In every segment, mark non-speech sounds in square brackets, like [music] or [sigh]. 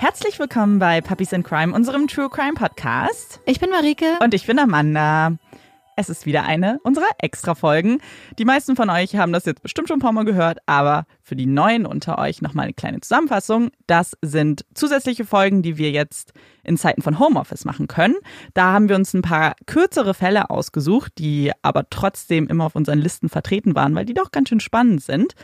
Herzlich willkommen bei Puppies in Crime, unserem True Crime Podcast. Ich bin Marike. Und ich bin Amanda. Es ist wieder eine unserer Extra-Folgen. Die meisten von euch haben das jetzt bestimmt schon ein paar Mal gehört, aber für die Neuen unter euch nochmal eine kleine Zusammenfassung. Das sind zusätzliche Folgen, die wir jetzt in Zeiten von Homeoffice machen können. Da haben wir uns ein paar kürzere Fälle ausgesucht, die aber trotzdem immer auf unseren Listen vertreten waren, weil die doch ganz schön spannend sind.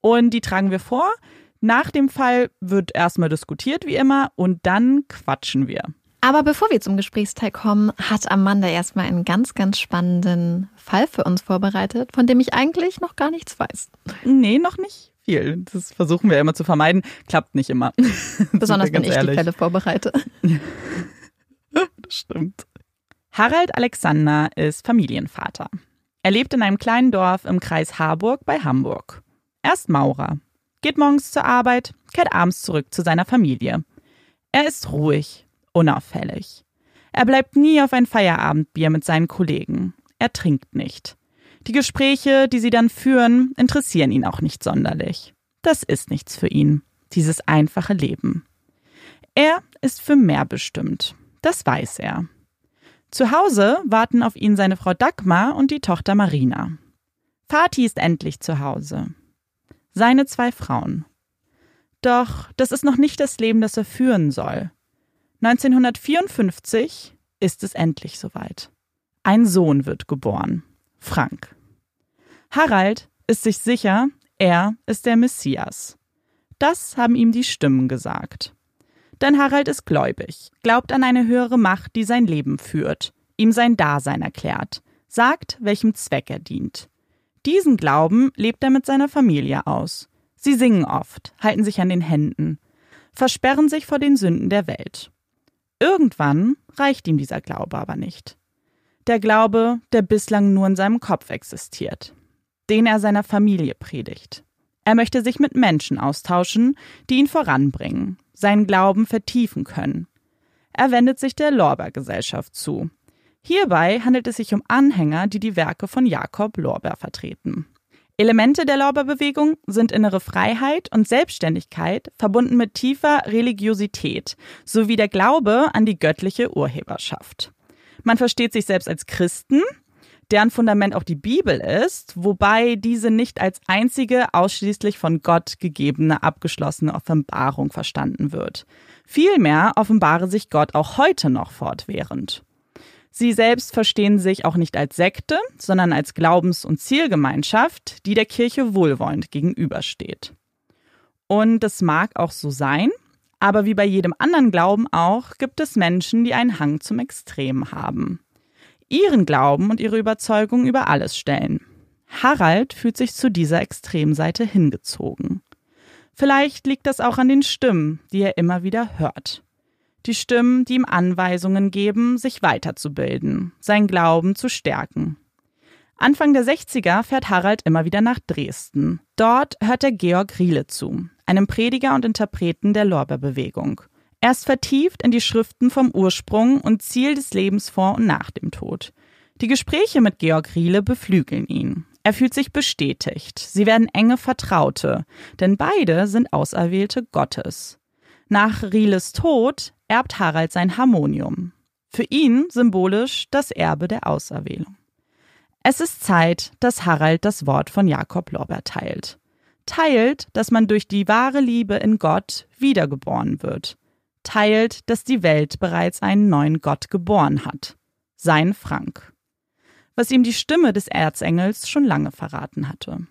Und die tragen wir vor. Nach dem Fall wird erstmal diskutiert, wie immer, und dann quatschen wir. Aber bevor wir zum Gesprächsteil kommen, hat Amanda erstmal einen ganz, ganz spannenden Fall für uns vorbereitet, von dem ich eigentlich noch gar nichts weiß. Nee, noch nicht viel. Das versuchen wir immer zu vermeiden. Klappt nicht immer. [laughs] Besonders wenn ich ehrlich. die Fälle vorbereite. [laughs] das stimmt. Harald Alexander ist Familienvater. Er lebt in einem kleinen Dorf im Kreis Harburg bei Hamburg. Er ist Maurer geht morgens zur Arbeit, kehrt abends zurück zu seiner Familie. Er ist ruhig, unauffällig. Er bleibt nie auf ein Feierabendbier mit seinen Kollegen. Er trinkt nicht. Die Gespräche, die sie dann führen, interessieren ihn auch nicht sonderlich. Das ist nichts für ihn, dieses einfache Leben. Er ist für mehr bestimmt. Das weiß er. Zu Hause warten auf ihn seine Frau Dagmar und die Tochter Marina. Vati ist endlich zu Hause seine zwei Frauen. Doch das ist noch nicht das Leben, das er führen soll. 1954 ist es endlich soweit. Ein Sohn wird geboren, Frank. Harald ist sich sicher, er ist der Messias. Das haben ihm die Stimmen gesagt. Denn Harald ist gläubig, glaubt an eine höhere Macht, die sein Leben führt, ihm sein Dasein erklärt, sagt, welchem Zweck er dient. Diesen Glauben lebt er mit seiner Familie aus. Sie singen oft, halten sich an den Händen, versperren sich vor den Sünden der Welt. Irgendwann reicht ihm dieser Glaube aber nicht. Der Glaube, der bislang nur in seinem Kopf existiert, den er seiner Familie predigt. Er möchte sich mit Menschen austauschen, die ihn voranbringen, seinen Glauben vertiefen können. Er wendet sich der Lorber-Gesellschaft zu, Hierbei handelt es sich um Anhänger, die die Werke von Jakob Lorber vertreten. Elemente der Lorber-Bewegung sind innere Freiheit und Selbstständigkeit verbunden mit tiefer Religiosität sowie der Glaube an die göttliche Urheberschaft. Man versteht sich selbst als Christen, deren Fundament auch die Bibel ist, wobei diese nicht als einzige ausschließlich von Gott gegebene abgeschlossene Offenbarung verstanden wird. Vielmehr offenbare sich Gott auch heute noch fortwährend. Sie selbst verstehen sich auch nicht als Sekte, sondern als Glaubens- und Zielgemeinschaft, die der Kirche wohlwollend gegenübersteht. Und das mag auch so sein, aber wie bei jedem anderen Glauben auch, gibt es Menschen, die einen Hang zum Extrem haben. Ihren Glauben und ihre Überzeugung über alles stellen. Harald fühlt sich zu dieser Extremseite hingezogen. Vielleicht liegt das auch an den Stimmen, die er immer wieder hört die Stimmen, die ihm Anweisungen geben, sich weiterzubilden, sein Glauben zu stärken. Anfang der 60er fährt Harald immer wieder nach Dresden. Dort hört er Georg Riele zu, einem Prediger und Interpreten der Lorbeerbewegung. Er ist vertieft in die Schriften vom Ursprung und Ziel des Lebens vor und nach dem Tod. Die Gespräche mit Georg Riele beflügeln ihn. Er fühlt sich bestätigt. Sie werden enge Vertraute, denn beide sind Auserwählte Gottes. Nach Rieles Tod erbt Harald sein Harmonium. Für ihn symbolisch das Erbe der Auserwählung. Es ist Zeit, dass Harald das Wort von Jakob Lorber teilt. Teilt, dass man durch die wahre Liebe in Gott wiedergeboren wird. Teilt, dass die Welt bereits einen neuen Gott geboren hat. Sein Frank. Was ihm die Stimme des Erzengels schon lange verraten hatte.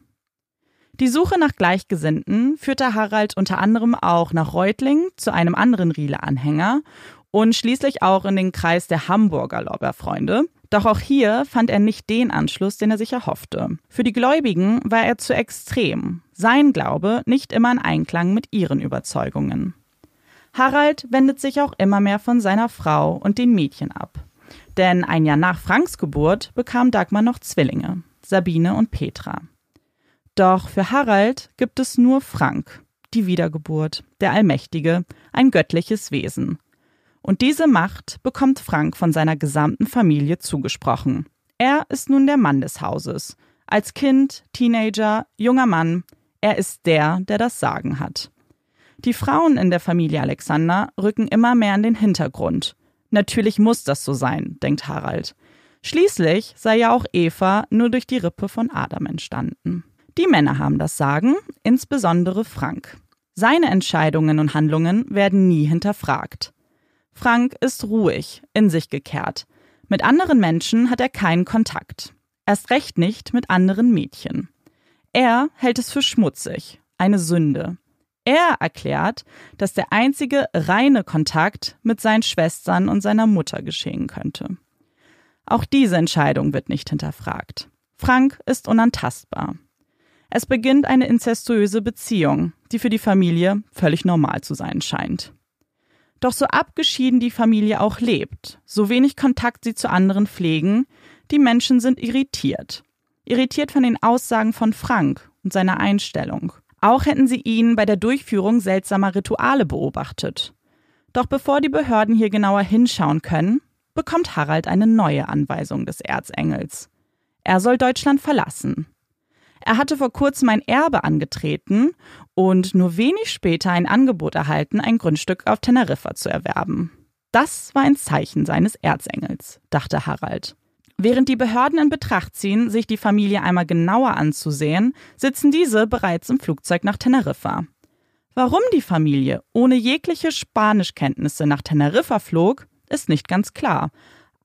Die Suche nach Gleichgesinnten führte Harald unter anderem auch nach Reutling zu einem anderen Riele-Anhänger und schließlich auch in den Kreis der Hamburger Lorbeerfreunde. Doch auch hier fand er nicht den Anschluss, den er sich erhoffte. Für die Gläubigen war er zu extrem, sein Glaube nicht immer in Einklang mit ihren Überzeugungen. Harald wendet sich auch immer mehr von seiner Frau und den Mädchen ab. Denn ein Jahr nach Franks Geburt bekam Dagmar noch Zwillinge, Sabine und Petra. Doch für Harald gibt es nur Frank, die Wiedergeburt, der Allmächtige, ein göttliches Wesen. Und diese Macht bekommt Frank von seiner gesamten Familie zugesprochen. Er ist nun der Mann des Hauses. Als Kind, Teenager, junger Mann, er ist der, der das Sagen hat. Die Frauen in der Familie Alexander rücken immer mehr in den Hintergrund. Natürlich muss das so sein, denkt Harald. Schließlich sei ja auch Eva nur durch die Rippe von Adam entstanden. Die Männer haben das Sagen, insbesondere Frank. Seine Entscheidungen und Handlungen werden nie hinterfragt. Frank ist ruhig, in sich gekehrt. Mit anderen Menschen hat er keinen Kontakt. Erst recht nicht mit anderen Mädchen. Er hält es für schmutzig, eine Sünde. Er erklärt, dass der einzige reine Kontakt mit seinen Schwestern und seiner Mutter geschehen könnte. Auch diese Entscheidung wird nicht hinterfragt. Frank ist unantastbar. Es beginnt eine inzestuöse Beziehung, die für die Familie völlig normal zu sein scheint. Doch so abgeschieden die Familie auch lebt, so wenig Kontakt sie zu anderen pflegen, die Menschen sind irritiert. Irritiert von den Aussagen von Frank und seiner Einstellung. Auch hätten sie ihn bei der Durchführung seltsamer Rituale beobachtet. Doch bevor die Behörden hier genauer hinschauen können, bekommt Harald eine neue Anweisung des Erzengels. Er soll Deutschland verlassen. Er hatte vor kurzem ein Erbe angetreten und nur wenig später ein Angebot erhalten, ein Grundstück auf Teneriffa zu erwerben. Das war ein Zeichen seines Erzengels, dachte Harald. Während die Behörden in Betracht ziehen, sich die Familie einmal genauer anzusehen, sitzen diese bereits im Flugzeug nach Teneriffa. Warum die Familie ohne jegliche Spanischkenntnisse nach Teneriffa flog, ist nicht ganz klar.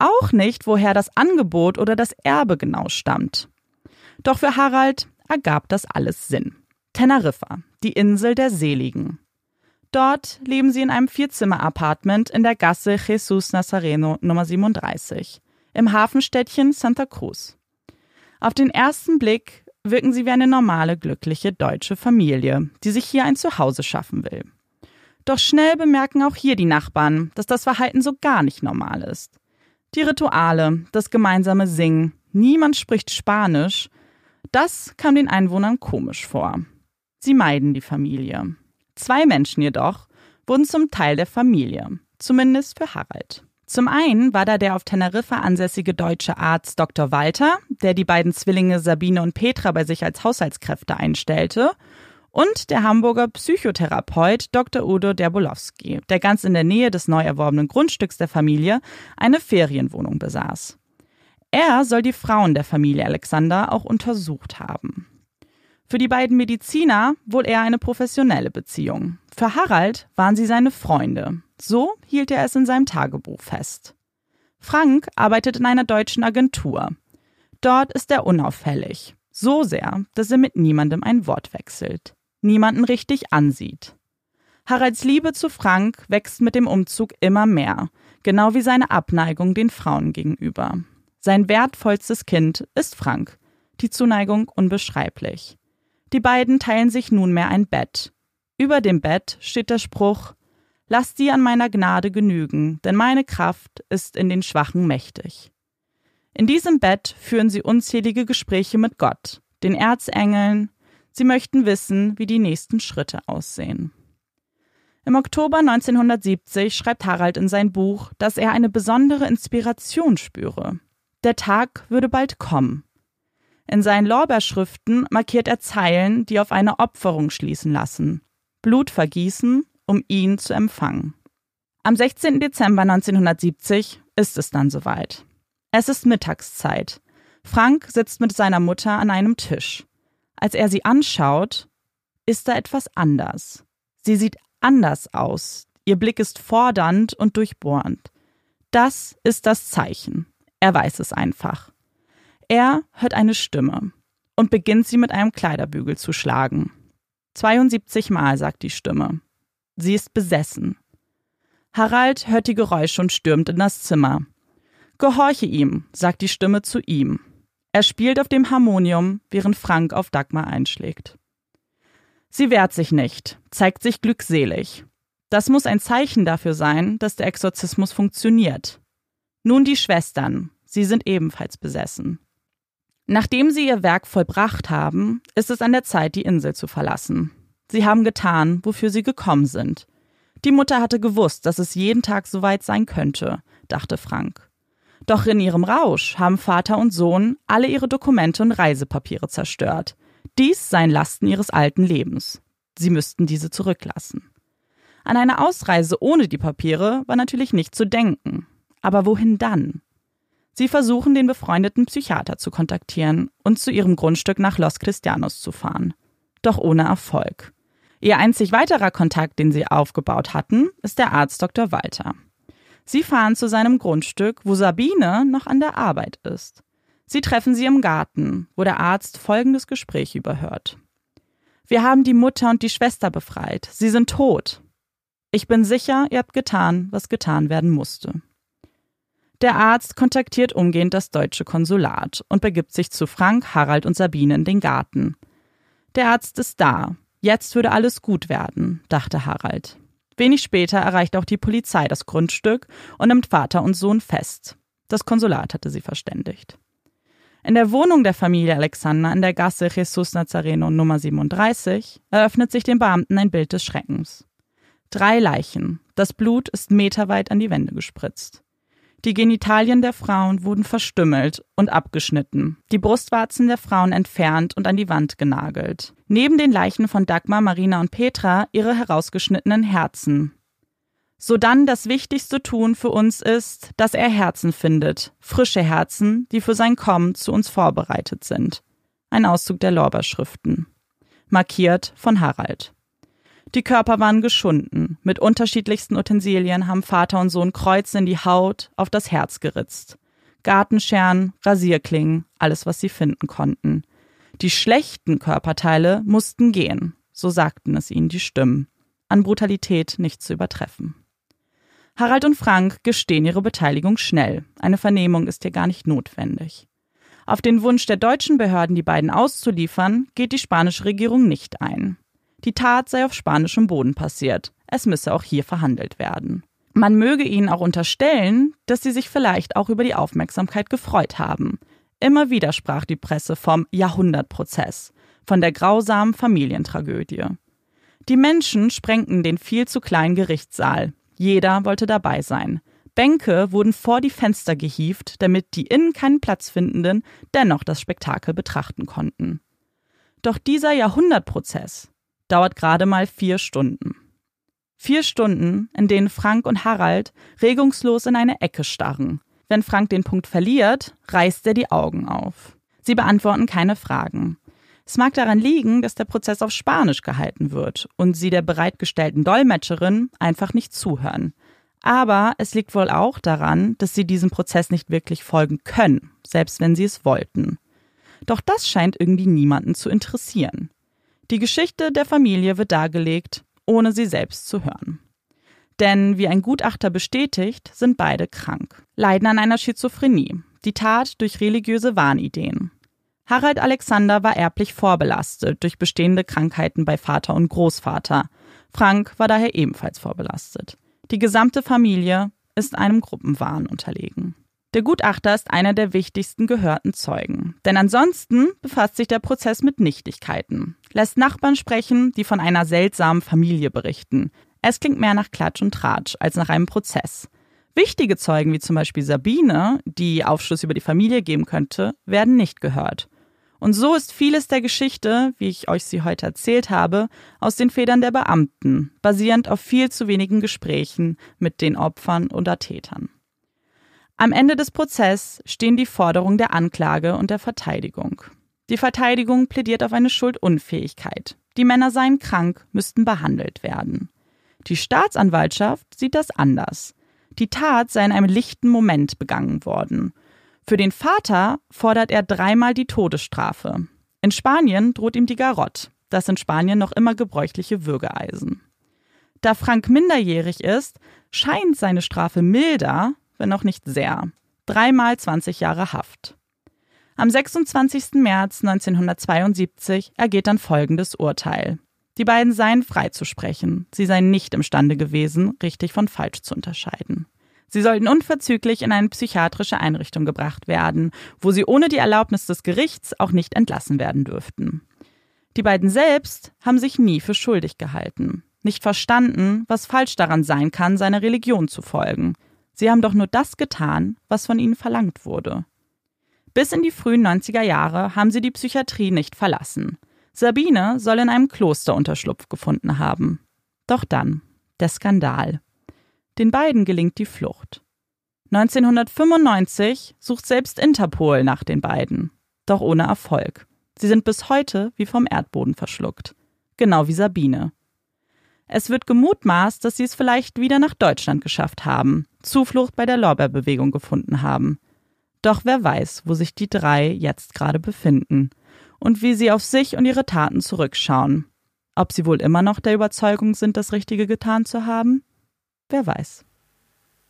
Auch nicht, woher das Angebot oder das Erbe genau stammt. Doch für Harald ergab das alles Sinn. Teneriffa, die Insel der Seligen. Dort leben sie in einem Vierzimmer-Apartment in der Gasse Jesus Nazareno Nummer 37 im Hafenstädtchen Santa Cruz. Auf den ersten Blick wirken sie wie eine normale, glückliche deutsche Familie, die sich hier ein Zuhause schaffen will. Doch schnell bemerken auch hier die Nachbarn, dass das Verhalten so gar nicht normal ist. Die Rituale, das gemeinsame Singen, niemand spricht Spanisch, das kam den Einwohnern komisch vor. Sie meiden die Familie. Zwei Menschen jedoch wurden zum Teil der Familie, zumindest für Harald. Zum einen war da der auf Teneriffa ansässige deutsche Arzt Dr. Walter, der die beiden Zwillinge Sabine und Petra bei sich als Haushaltskräfte einstellte, und der Hamburger Psychotherapeut Dr. Udo Derbolowski, der ganz in der Nähe des neu erworbenen Grundstücks der Familie eine Ferienwohnung besaß. Er soll die Frauen der Familie Alexander auch untersucht haben. Für die beiden Mediziner wohl eher eine professionelle Beziehung. Für Harald waren sie seine Freunde. So hielt er es in seinem Tagebuch fest. Frank arbeitet in einer deutschen Agentur. Dort ist er unauffällig. So sehr, dass er mit niemandem ein Wort wechselt. Niemanden richtig ansieht. Haralds Liebe zu Frank wächst mit dem Umzug immer mehr, genau wie seine Abneigung den Frauen gegenüber. Sein wertvollstes Kind ist Frank. Die Zuneigung unbeschreiblich. Die beiden teilen sich nunmehr ein Bett. Über dem Bett steht der Spruch Lass dir an meiner Gnade genügen, denn meine Kraft ist in den Schwachen mächtig. In diesem Bett führen sie unzählige Gespräche mit Gott, den Erzengeln, sie möchten wissen, wie die nächsten Schritte aussehen. Im Oktober 1970 schreibt Harald in sein Buch, dass er eine besondere Inspiration spüre. Der Tag würde bald kommen. In seinen Lorbeerschriften markiert er Zeilen, die auf eine Opferung schließen lassen. Blut vergießen, um ihn zu empfangen. Am 16. Dezember 1970 ist es dann soweit. Es ist Mittagszeit. Frank sitzt mit seiner Mutter an einem Tisch. Als er sie anschaut, ist da etwas anders. Sie sieht anders aus. Ihr Blick ist fordernd und durchbohrend. Das ist das Zeichen. Er weiß es einfach. Er hört eine Stimme und beginnt sie mit einem Kleiderbügel zu schlagen. 72 Mal sagt die Stimme. Sie ist besessen. Harald hört die Geräusche und stürmt in das Zimmer. Gehorche ihm, sagt die Stimme zu ihm. Er spielt auf dem Harmonium, während Frank auf Dagmar einschlägt. Sie wehrt sich nicht, zeigt sich glückselig. Das muss ein Zeichen dafür sein, dass der Exorzismus funktioniert. Nun die Schwestern, sie sind ebenfalls besessen. Nachdem sie ihr Werk vollbracht haben, ist es an der Zeit, die Insel zu verlassen. Sie haben getan, wofür sie gekommen sind. Die Mutter hatte gewusst, dass es jeden Tag so weit sein könnte, dachte Frank. Doch in ihrem Rausch haben Vater und Sohn alle ihre Dokumente und Reisepapiere zerstört. Dies seien Lasten ihres alten Lebens. Sie müssten diese zurücklassen. An eine Ausreise ohne die Papiere war natürlich nicht zu denken. Aber wohin dann? Sie versuchen, den befreundeten Psychiater zu kontaktieren und zu ihrem Grundstück nach Los Cristianos zu fahren. Doch ohne Erfolg. Ihr einzig weiterer Kontakt, den sie aufgebaut hatten, ist der Arzt Dr. Walter. Sie fahren zu seinem Grundstück, wo Sabine noch an der Arbeit ist. Sie treffen sie im Garten, wo der Arzt folgendes Gespräch überhört. Wir haben die Mutter und die Schwester befreit. Sie sind tot. Ich bin sicher, ihr habt getan, was getan werden musste. Der Arzt kontaktiert umgehend das deutsche Konsulat und begibt sich zu Frank, Harald und Sabine in den Garten. Der Arzt ist da. Jetzt würde alles gut werden, dachte Harald. Wenig später erreicht auch die Polizei das Grundstück und nimmt Vater und Sohn fest. Das Konsulat hatte sie verständigt. In der Wohnung der Familie Alexander in der Gasse Jesus Nazareno Nummer 37 eröffnet sich den Beamten ein Bild des Schreckens. Drei Leichen. Das Blut ist meterweit an die Wände gespritzt. Die Genitalien der Frauen wurden verstümmelt und abgeschnitten, die Brustwarzen der Frauen entfernt und an die Wand genagelt. Neben den Leichen von Dagmar, Marina und Petra ihre herausgeschnittenen Herzen. Sodann das wichtigste Tun für uns ist, dass er Herzen findet, frische Herzen, die für sein Kommen zu uns vorbereitet sind. Ein Auszug der Lorberschriften. Markiert von Harald. Die Körper waren geschunden. Mit unterschiedlichsten Utensilien haben Vater und Sohn Kreuze in die Haut, auf das Herz geritzt. Gartenscheren, Rasierklingen, alles, was sie finden konnten. Die schlechten Körperteile mussten gehen, so sagten es ihnen die Stimmen. An Brutalität nicht zu übertreffen. Harald und Frank gestehen ihre Beteiligung schnell. Eine Vernehmung ist hier gar nicht notwendig. Auf den Wunsch der deutschen Behörden, die beiden auszuliefern, geht die spanische Regierung nicht ein. Die Tat sei auf spanischem Boden passiert. Es müsse auch hier verhandelt werden. Man möge ihnen auch unterstellen, dass sie sich vielleicht auch über die Aufmerksamkeit gefreut haben. Immer wieder sprach die Presse vom Jahrhundertprozess, von der grausamen Familientragödie. Die Menschen sprengten den viel zu kleinen Gerichtssaal. Jeder wollte dabei sein. Bänke wurden vor die Fenster gehievt, damit die innen keinen Platz findenden dennoch das Spektakel betrachten konnten. Doch dieser Jahrhundertprozess dauert gerade mal vier Stunden. Vier Stunden, in denen Frank und Harald regungslos in eine Ecke starren. Wenn Frank den Punkt verliert, reißt er die Augen auf. Sie beantworten keine Fragen. Es mag daran liegen, dass der Prozess auf Spanisch gehalten wird und sie der bereitgestellten Dolmetscherin einfach nicht zuhören. Aber es liegt wohl auch daran, dass sie diesem Prozess nicht wirklich folgen können, selbst wenn sie es wollten. Doch das scheint irgendwie niemanden zu interessieren. Die Geschichte der Familie wird dargelegt, ohne sie selbst zu hören. Denn wie ein Gutachter bestätigt, sind beide krank, leiden an einer Schizophrenie, die Tat durch religiöse Wahnideen. Harald Alexander war erblich vorbelastet durch bestehende Krankheiten bei Vater und Großvater. Frank war daher ebenfalls vorbelastet. Die gesamte Familie ist einem Gruppenwahn unterlegen. Der Gutachter ist einer der wichtigsten gehörten Zeugen. Denn ansonsten befasst sich der Prozess mit Nichtigkeiten, lässt Nachbarn sprechen, die von einer seltsamen Familie berichten. Es klingt mehr nach Klatsch und Tratsch als nach einem Prozess. Wichtige Zeugen wie zum Beispiel Sabine, die Aufschluss über die Familie geben könnte, werden nicht gehört. Und so ist vieles der Geschichte, wie ich euch sie heute erzählt habe, aus den Federn der Beamten, basierend auf viel zu wenigen Gesprächen mit den Opfern oder Tätern. Am Ende des Prozesses stehen die Forderungen der Anklage und der Verteidigung. Die Verteidigung plädiert auf eine Schuldunfähigkeit. Die Männer seien krank, müssten behandelt werden. Die Staatsanwaltschaft sieht das anders. Die Tat sei in einem lichten Moment begangen worden. Für den Vater fordert er dreimal die Todesstrafe. In Spanien droht ihm die Garotte, das in Spanien noch immer gebräuchliche Würgeeisen. Da Frank minderjährig ist, scheint seine Strafe milder, wenn auch nicht sehr. Dreimal 20 Jahre Haft. Am 26. März 1972 ergeht dann folgendes Urteil. Die beiden seien freizusprechen. Sie seien nicht imstande gewesen, richtig von falsch zu unterscheiden. Sie sollten unverzüglich in eine psychiatrische Einrichtung gebracht werden, wo sie ohne die Erlaubnis des Gerichts auch nicht entlassen werden dürften. Die beiden selbst haben sich nie für schuldig gehalten, nicht verstanden, was falsch daran sein kann, seiner Religion zu folgen. Sie haben doch nur das getan, was von ihnen verlangt wurde. Bis in die frühen 90er Jahre haben sie die Psychiatrie nicht verlassen. Sabine soll in einem Kloster Unterschlupf gefunden haben. Doch dann, der Skandal. Den beiden gelingt die Flucht. 1995 sucht selbst Interpol nach den beiden, doch ohne Erfolg. Sie sind bis heute wie vom Erdboden verschluckt, genau wie Sabine. Es wird gemutmaßt, dass sie es vielleicht wieder nach Deutschland geschafft haben, Zuflucht bei der Lorbeerbewegung gefunden haben. Doch wer weiß, wo sich die drei jetzt gerade befinden und wie sie auf sich und ihre Taten zurückschauen. Ob sie wohl immer noch der Überzeugung sind, das Richtige getan zu haben? Wer weiß.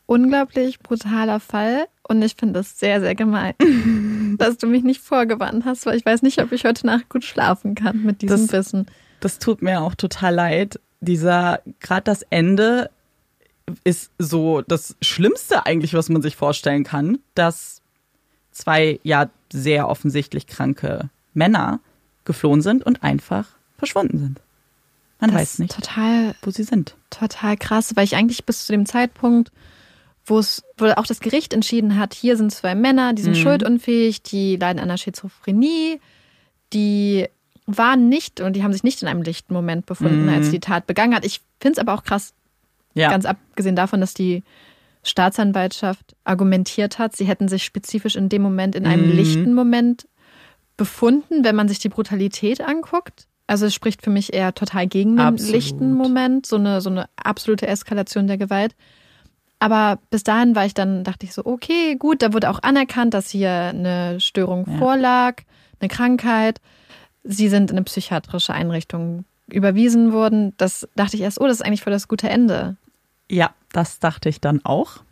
Unglaublich brutaler Fall und ich finde es sehr, sehr gemein, [laughs] dass du mich nicht vorgewarnt hast, weil ich weiß nicht, ob ich heute Nacht gut schlafen kann mit diesem das, Wissen. Das tut mir auch total leid. Dieser, gerade das Ende ist so das Schlimmste eigentlich, was man sich vorstellen kann, dass zwei ja sehr offensichtlich kranke Männer geflohen sind und einfach verschwunden sind. Man das weiß nicht, total, wo sie sind. Total krass, weil ich eigentlich bis zu dem Zeitpunkt, wo es, wo auch das Gericht entschieden hat, hier sind zwei Männer, die sind mhm. schuldunfähig, die leiden an einer Schizophrenie, die waren nicht und die haben sich nicht in einem lichten Moment befunden, mhm. als die Tat begangen hat. Ich finde es aber auch krass, ja. ganz abgesehen davon, dass die Staatsanwaltschaft argumentiert hat, sie hätten sich spezifisch in dem Moment in einem mhm. lichten Moment befunden, wenn man sich die Brutalität anguckt. Also es spricht für mich eher total gegen den Absolut. lichten Moment, so eine, so eine absolute Eskalation der Gewalt. Aber bis dahin war ich dann, dachte ich so, okay, gut, da wurde auch anerkannt, dass hier eine Störung ja. vorlag, eine Krankheit. Sie sind in eine psychiatrische Einrichtung überwiesen worden. Das dachte ich erst, oh, das ist eigentlich voll das gute Ende. Ja, das dachte ich dann auch.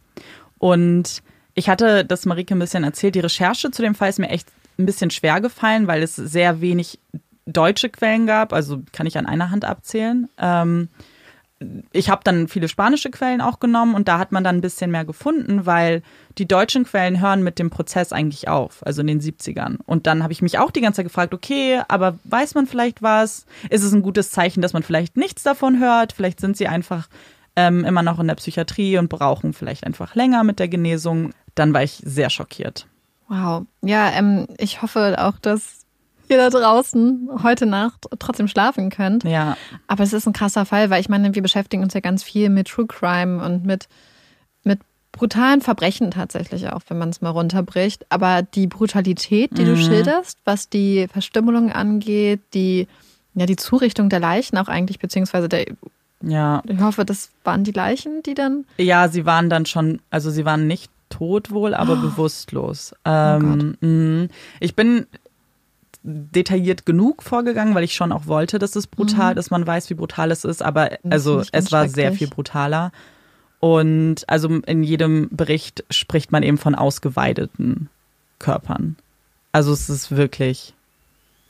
Und ich hatte das Marike ein bisschen erzählt, die Recherche zu dem Fall ist mir echt ein bisschen schwer gefallen, weil es sehr wenig deutsche Quellen gab, also kann ich an einer Hand abzählen. Ähm, ich habe dann viele spanische Quellen auch genommen und da hat man dann ein bisschen mehr gefunden, weil die deutschen Quellen hören mit dem Prozess eigentlich auf, also in den 70ern. Und dann habe ich mich auch die ganze Zeit gefragt, okay, aber weiß man vielleicht was? Ist es ein gutes Zeichen, dass man vielleicht nichts davon hört? Vielleicht sind sie einfach ähm, immer noch in der Psychiatrie und brauchen vielleicht einfach länger mit der Genesung. Dann war ich sehr schockiert. Wow. Ja, ähm, ich hoffe auch, dass ihr da draußen heute Nacht trotzdem schlafen könnt. Ja. Aber es ist ein krasser Fall, weil ich meine, wir beschäftigen uns ja ganz viel mit True Crime und mit, mit brutalen Verbrechen tatsächlich auch, wenn man es mal runterbricht. Aber die Brutalität, die mhm. du schilderst, was die Verstümmelung angeht, die, ja, die Zurichtung der Leichen auch eigentlich, beziehungsweise der ja. Ich hoffe, das waren die Leichen, die dann. Ja, sie waren dann schon, also sie waren nicht tot wohl, aber oh. bewusstlos. Oh ähm, oh ich bin detailliert genug vorgegangen, weil ich schon auch wollte, dass es brutal mhm. ist, man weiß, wie brutal es ist, aber also es war sehr viel brutaler. Und also in jedem Bericht spricht man eben von ausgeweideten Körpern. Also es ist wirklich,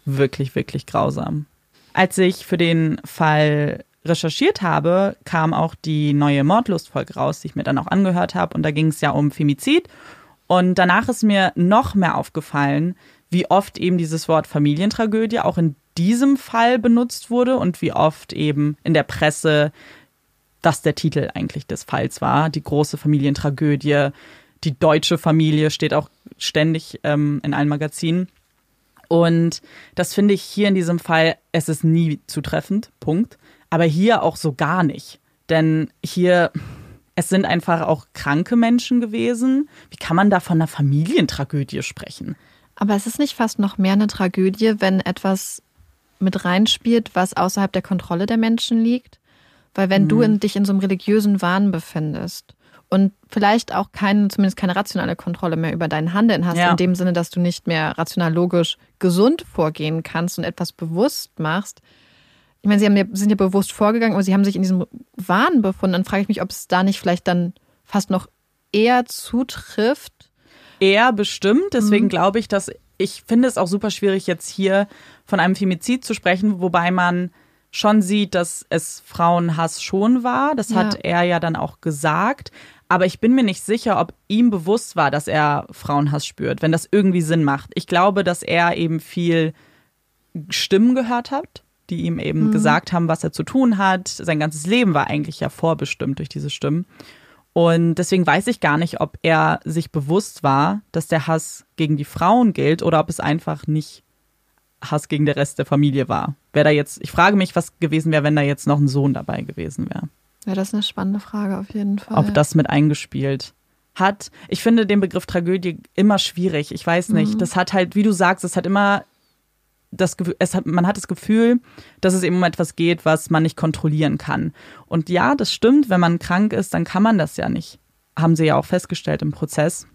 wirklich, wirklich grausam. Als ich für den Fall recherchiert habe, kam auch die neue Mordlustfolge raus, die ich mir dann auch angehört habe. Und da ging es ja um Femizid. Und danach ist mir noch mehr aufgefallen, wie oft eben dieses Wort Familientragödie auch in diesem Fall benutzt wurde und wie oft eben in der Presse das der Titel eigentlich des Falls war. Die große Familientragödie, die deutsche Familie steht auch ständig ähm, in allen Magazinen. Und das finde ich hier in diesem Fall, es ist nie zutreffend, Punkt. Aber hier auch so gar nicht. Denn hier, es sind einfach auch kranke Menschen gewesen. Wie kann man da von einer Familientragödie sprechen? Aber es ist nicht fast noch mehr eine Tragödie, wenn etwas mit reinspielt, was außerhalb der Kontrolle der Menschen liegt? Weil wenn mhm. du in, dich in so einem religiösen Wahn befindest und vielleicht auch keine, zumindest keine rationale Kontrolle mehr über dein Handeln hast, ja. in dem Sinne, dass du nicht mehr rational logisch gesund vorgehen kannst und etwas bewusst machst, ich meine, sie ja, sind ja bewusst vorgegangen, aber sie haben sich in diesem Wahn befunden. Dann frage ich mich, ob es da nicht vielleicht dann fast noch eher zutrifft. Eher bestimmt. Deswegen mhm. glaube ich, dass ich finde es auch super schwierig, jetzt hier von einem Femizid zu sprechen, wobei man schon sieht, dass es Frauenhass schon war. Das ja. hat er ja dann auch gesagt. Aber ich bin mir nicht sicher, ob ihm bewusst war, dass er Frauenhass spürt, wenn das irgendwie Sinn macht. Ich glaube, dass er eben viel Stimmen gehört hat die ihm eben mhm. gesagt haben, was er zu tun hat. Sein ganzes Leben war eigentlich ja vorbestimmt durch diese Stimmen. Und deswegen weiß ich gar nicht, ob er sich bewusst war, dass der Hass gegen die Frauen gilt oder ob es einfach nicht Hass gegen den Rest der Familie war. Wer da jetzt, ich frage mich, was gewesen wäre, wenn da jetzt noch ein Sohn dabei gewesen wäre. Ja, das ist eine spannende Frage auf jeden Fall. Ob das mit eingespielt hat. Ich finde den Begriff Tragödie immer schwierig. Ich weiß nicht. Mhm. Das hat halt, wie du sagst, es hat immer das Gefühl, es hat, man hat das Gefühl, dass es eben um etwas geht, was man nicht kontrollieren kann. Und ja, das stimmt, wenn man krank ist, dann kann man das ja nicht. Haben sie ja auch festgestellt im Prozess.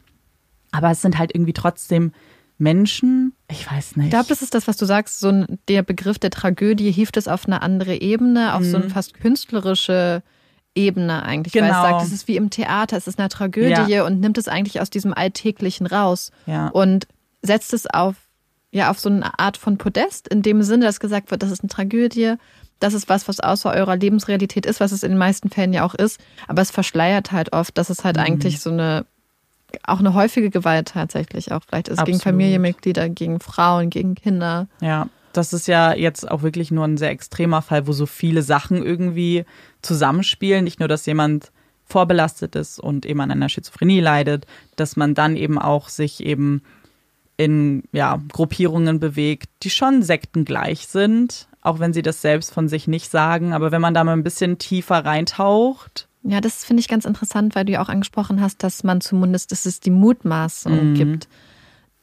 Aber es sind halt irgendwie trotzdem Menschen, ich weiß nicht. Ich glaube, das ist das, was du sagst, so ein, der Begriff der Tragödie hieft es auf eine andere Ebene, auf mhm. so eine fast künstlerische Ebene eigentlich. Genau. Weil es sagt, es ist wie im Theater, es ist eine Tragödie ja. und nimmt es eigentlich aus diesem Alltäglichen raus ja. und setzt es auf, ja, auf so eine Art von Podest, in dem Sinne, dass gesagt wird, das ist eine Tragödie, das ist was, was außer eurer Lebensrealität ist, was es in den meisten Fällen ja auch ist, aber es verschleiert halt oft, dass es halt mhm. eigentlich so eine auch eine häufige Gewalt tatsächlich auch vielleicht ist Absolut. gegen Familienmitglieder, gegen Frauen, gegen Kinder. Ja, das ist ja jetzt auch wirklich nur ein sehr extremer Fall, wo so viele Sachen irgendwie zusammenspielen. Nicht nur, dass jemand vorbelastet ist und eben an einer Schizophrenie leidet, dass man dann eben auch sich eben in ja, Gruppierungen bewegt, die schon sektengleich sind, auch wenn sie das selbst von sich nicht sagen. Aber wenn man da mal ein bisschen tiefer reintaucht, ja, das finde ich ganz interessant, weil du ja auch angesprochen hast, dass man zumindest, dass es die Mutmaßung mhm. gibt,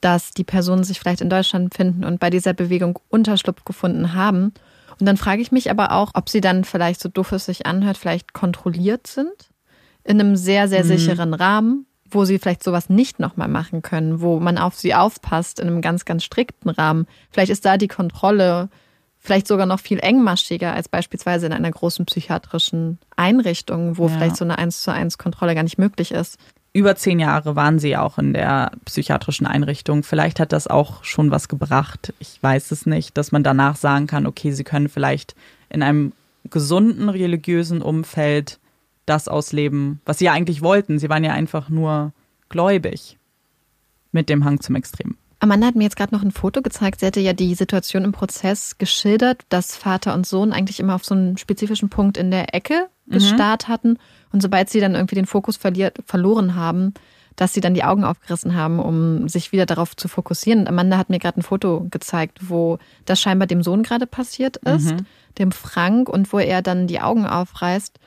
dass die Personen sich vielleicht in Deutschland finden und bei dieser Bewegung Unterschlupf gefunden haben. Und dann frage ich mich aber auch, ob sie dann vielleicht, so doof es sich anhört, vielleicht kontrolliert sind in einem sehr, sehr mhm. sicheren Rahmen, wo sie vielleicht sowas nicht nochmal machen können, wo man auf sie aufpasst in einem ganz, ganz strikten Rahmen. Vielleicht ist da die Kontrolle vielleicht sogar noch viel engmaschiger als beispielsweise in einer großen psychiatrischen Einrichtung, wo ja. vielleicht so eine eins zu eins Kontrolle gar nicht möglich ist. Über zehn Jahre waren sie auch in der psychiatrischen Einrichtung. Vielleicht hat das auch schon was gebracht. Ich weiß es nicht, dass man danach sagen kann, okay, sie können vielleicht in einem gesunden religiösen Umfeld das ausleben, was sie ja eigentlich wollten. Sie waren ja einfach nur gläubig mit dem Hang zum Extrem. Amanda hat mir jetzt gerade noch ein Foto gezeigt. Sie hätte ja die Situation im Prozess geschildert, dass Vater und Sohn eigentlich immer auf so einen spezifischen Punkt in der Ecke mhm. gestarrt mhm. hatten. Und sobald sie dann irgendwie den Fokus verliert, verloren haben, dass sie dann die Augen aufgerissen haben, um sich wieder darauf zu fokussieren. Und Amanda hat mir gerade ein Foto gezeigt, wo das scheinbar dem Sohn gerade passiert ist, mhm. dem Frank, und wo er dann die Augen aufreißt.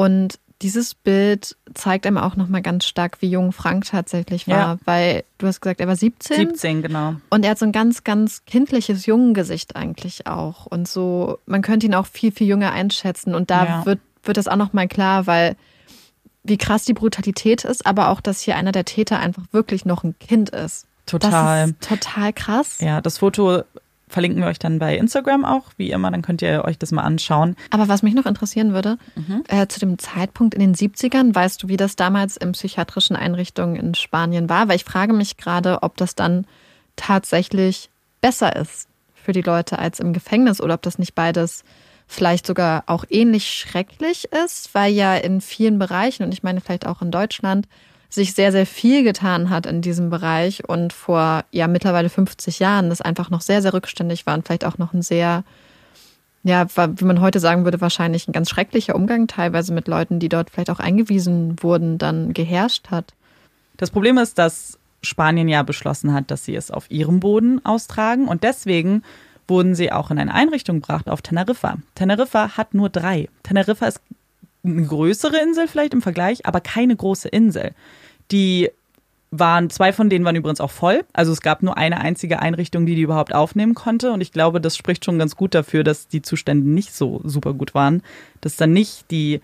Und dieses Bild zeigt einem auch nochmal ganz stark, wie jung Frank tatsächlich war, ja. weil du hast gesagt, er war 17. 17, genau. Und er hat so ein ganz, ganz kindliches Jungengesicht eigentlich auch. Und so, man könnte ihn auch viel, viel jünger einschätzen. Und da ja. wird, wird das auch nochmal klar, weil wie krass die Brutalität ist, aber auch, dass hier einer der Täter einfach wirklich noch ein Kind ist. Total. Total krass. Ja, das Foto verlinken wir euch dann bei Instagram auch, wie immer, dann könnt ihr euch das mal anschauen. Aber was mich noch interessieren würde, mhm. äh, zu dem Zeitpunkt in den 70ern, weißt du, wie das damals in psychiatrischen Einrichtungen in Spanien war? Weil ich frage mich gerade, ob das dann tatsächlich besser ist für die Leute als im Gefängnis oder ob das nicht beides vielleicht sogar auch ähnlich schrecklich ist, weil ja in vielen Bereichen, und ich meine vielleicht auch in Deutschland, sich sehr, sehr viel getan hat in diesem Bereich und vor ja mittlerweile 50 Jahren das einfach noch sehr, sehr rückständig war und vielleicht auch noch ein sehr, ja, wie man heute sagen würde, wahrscheinlich ein ganz schrecklicher Umgang teilweise mit Leuten, die dort vielleicht auch eingewiesen wurden, dann geherrscht hat. Das Problem ist, dass Spanien ja beschlossen hat, dass sie es auf ihrem Boden austragen und deswegen wurden sie auch in eine Einrichtung gebracht auf Teneriffa. Teneriffa hat nur drei. Teneriffa ist eine größere Insel vielleicht im Vergleich, aber keine große Insel. Die waren, zwei von denen waren übrigens auch voll. Also es gab nur eine einzige Einrichtung, die die überhaupt aufnehmen konnte. Und ich glaube, das spricht schon ganz gut dafür, dass die Zustände nicht so super gut waren. Dass dann nicht die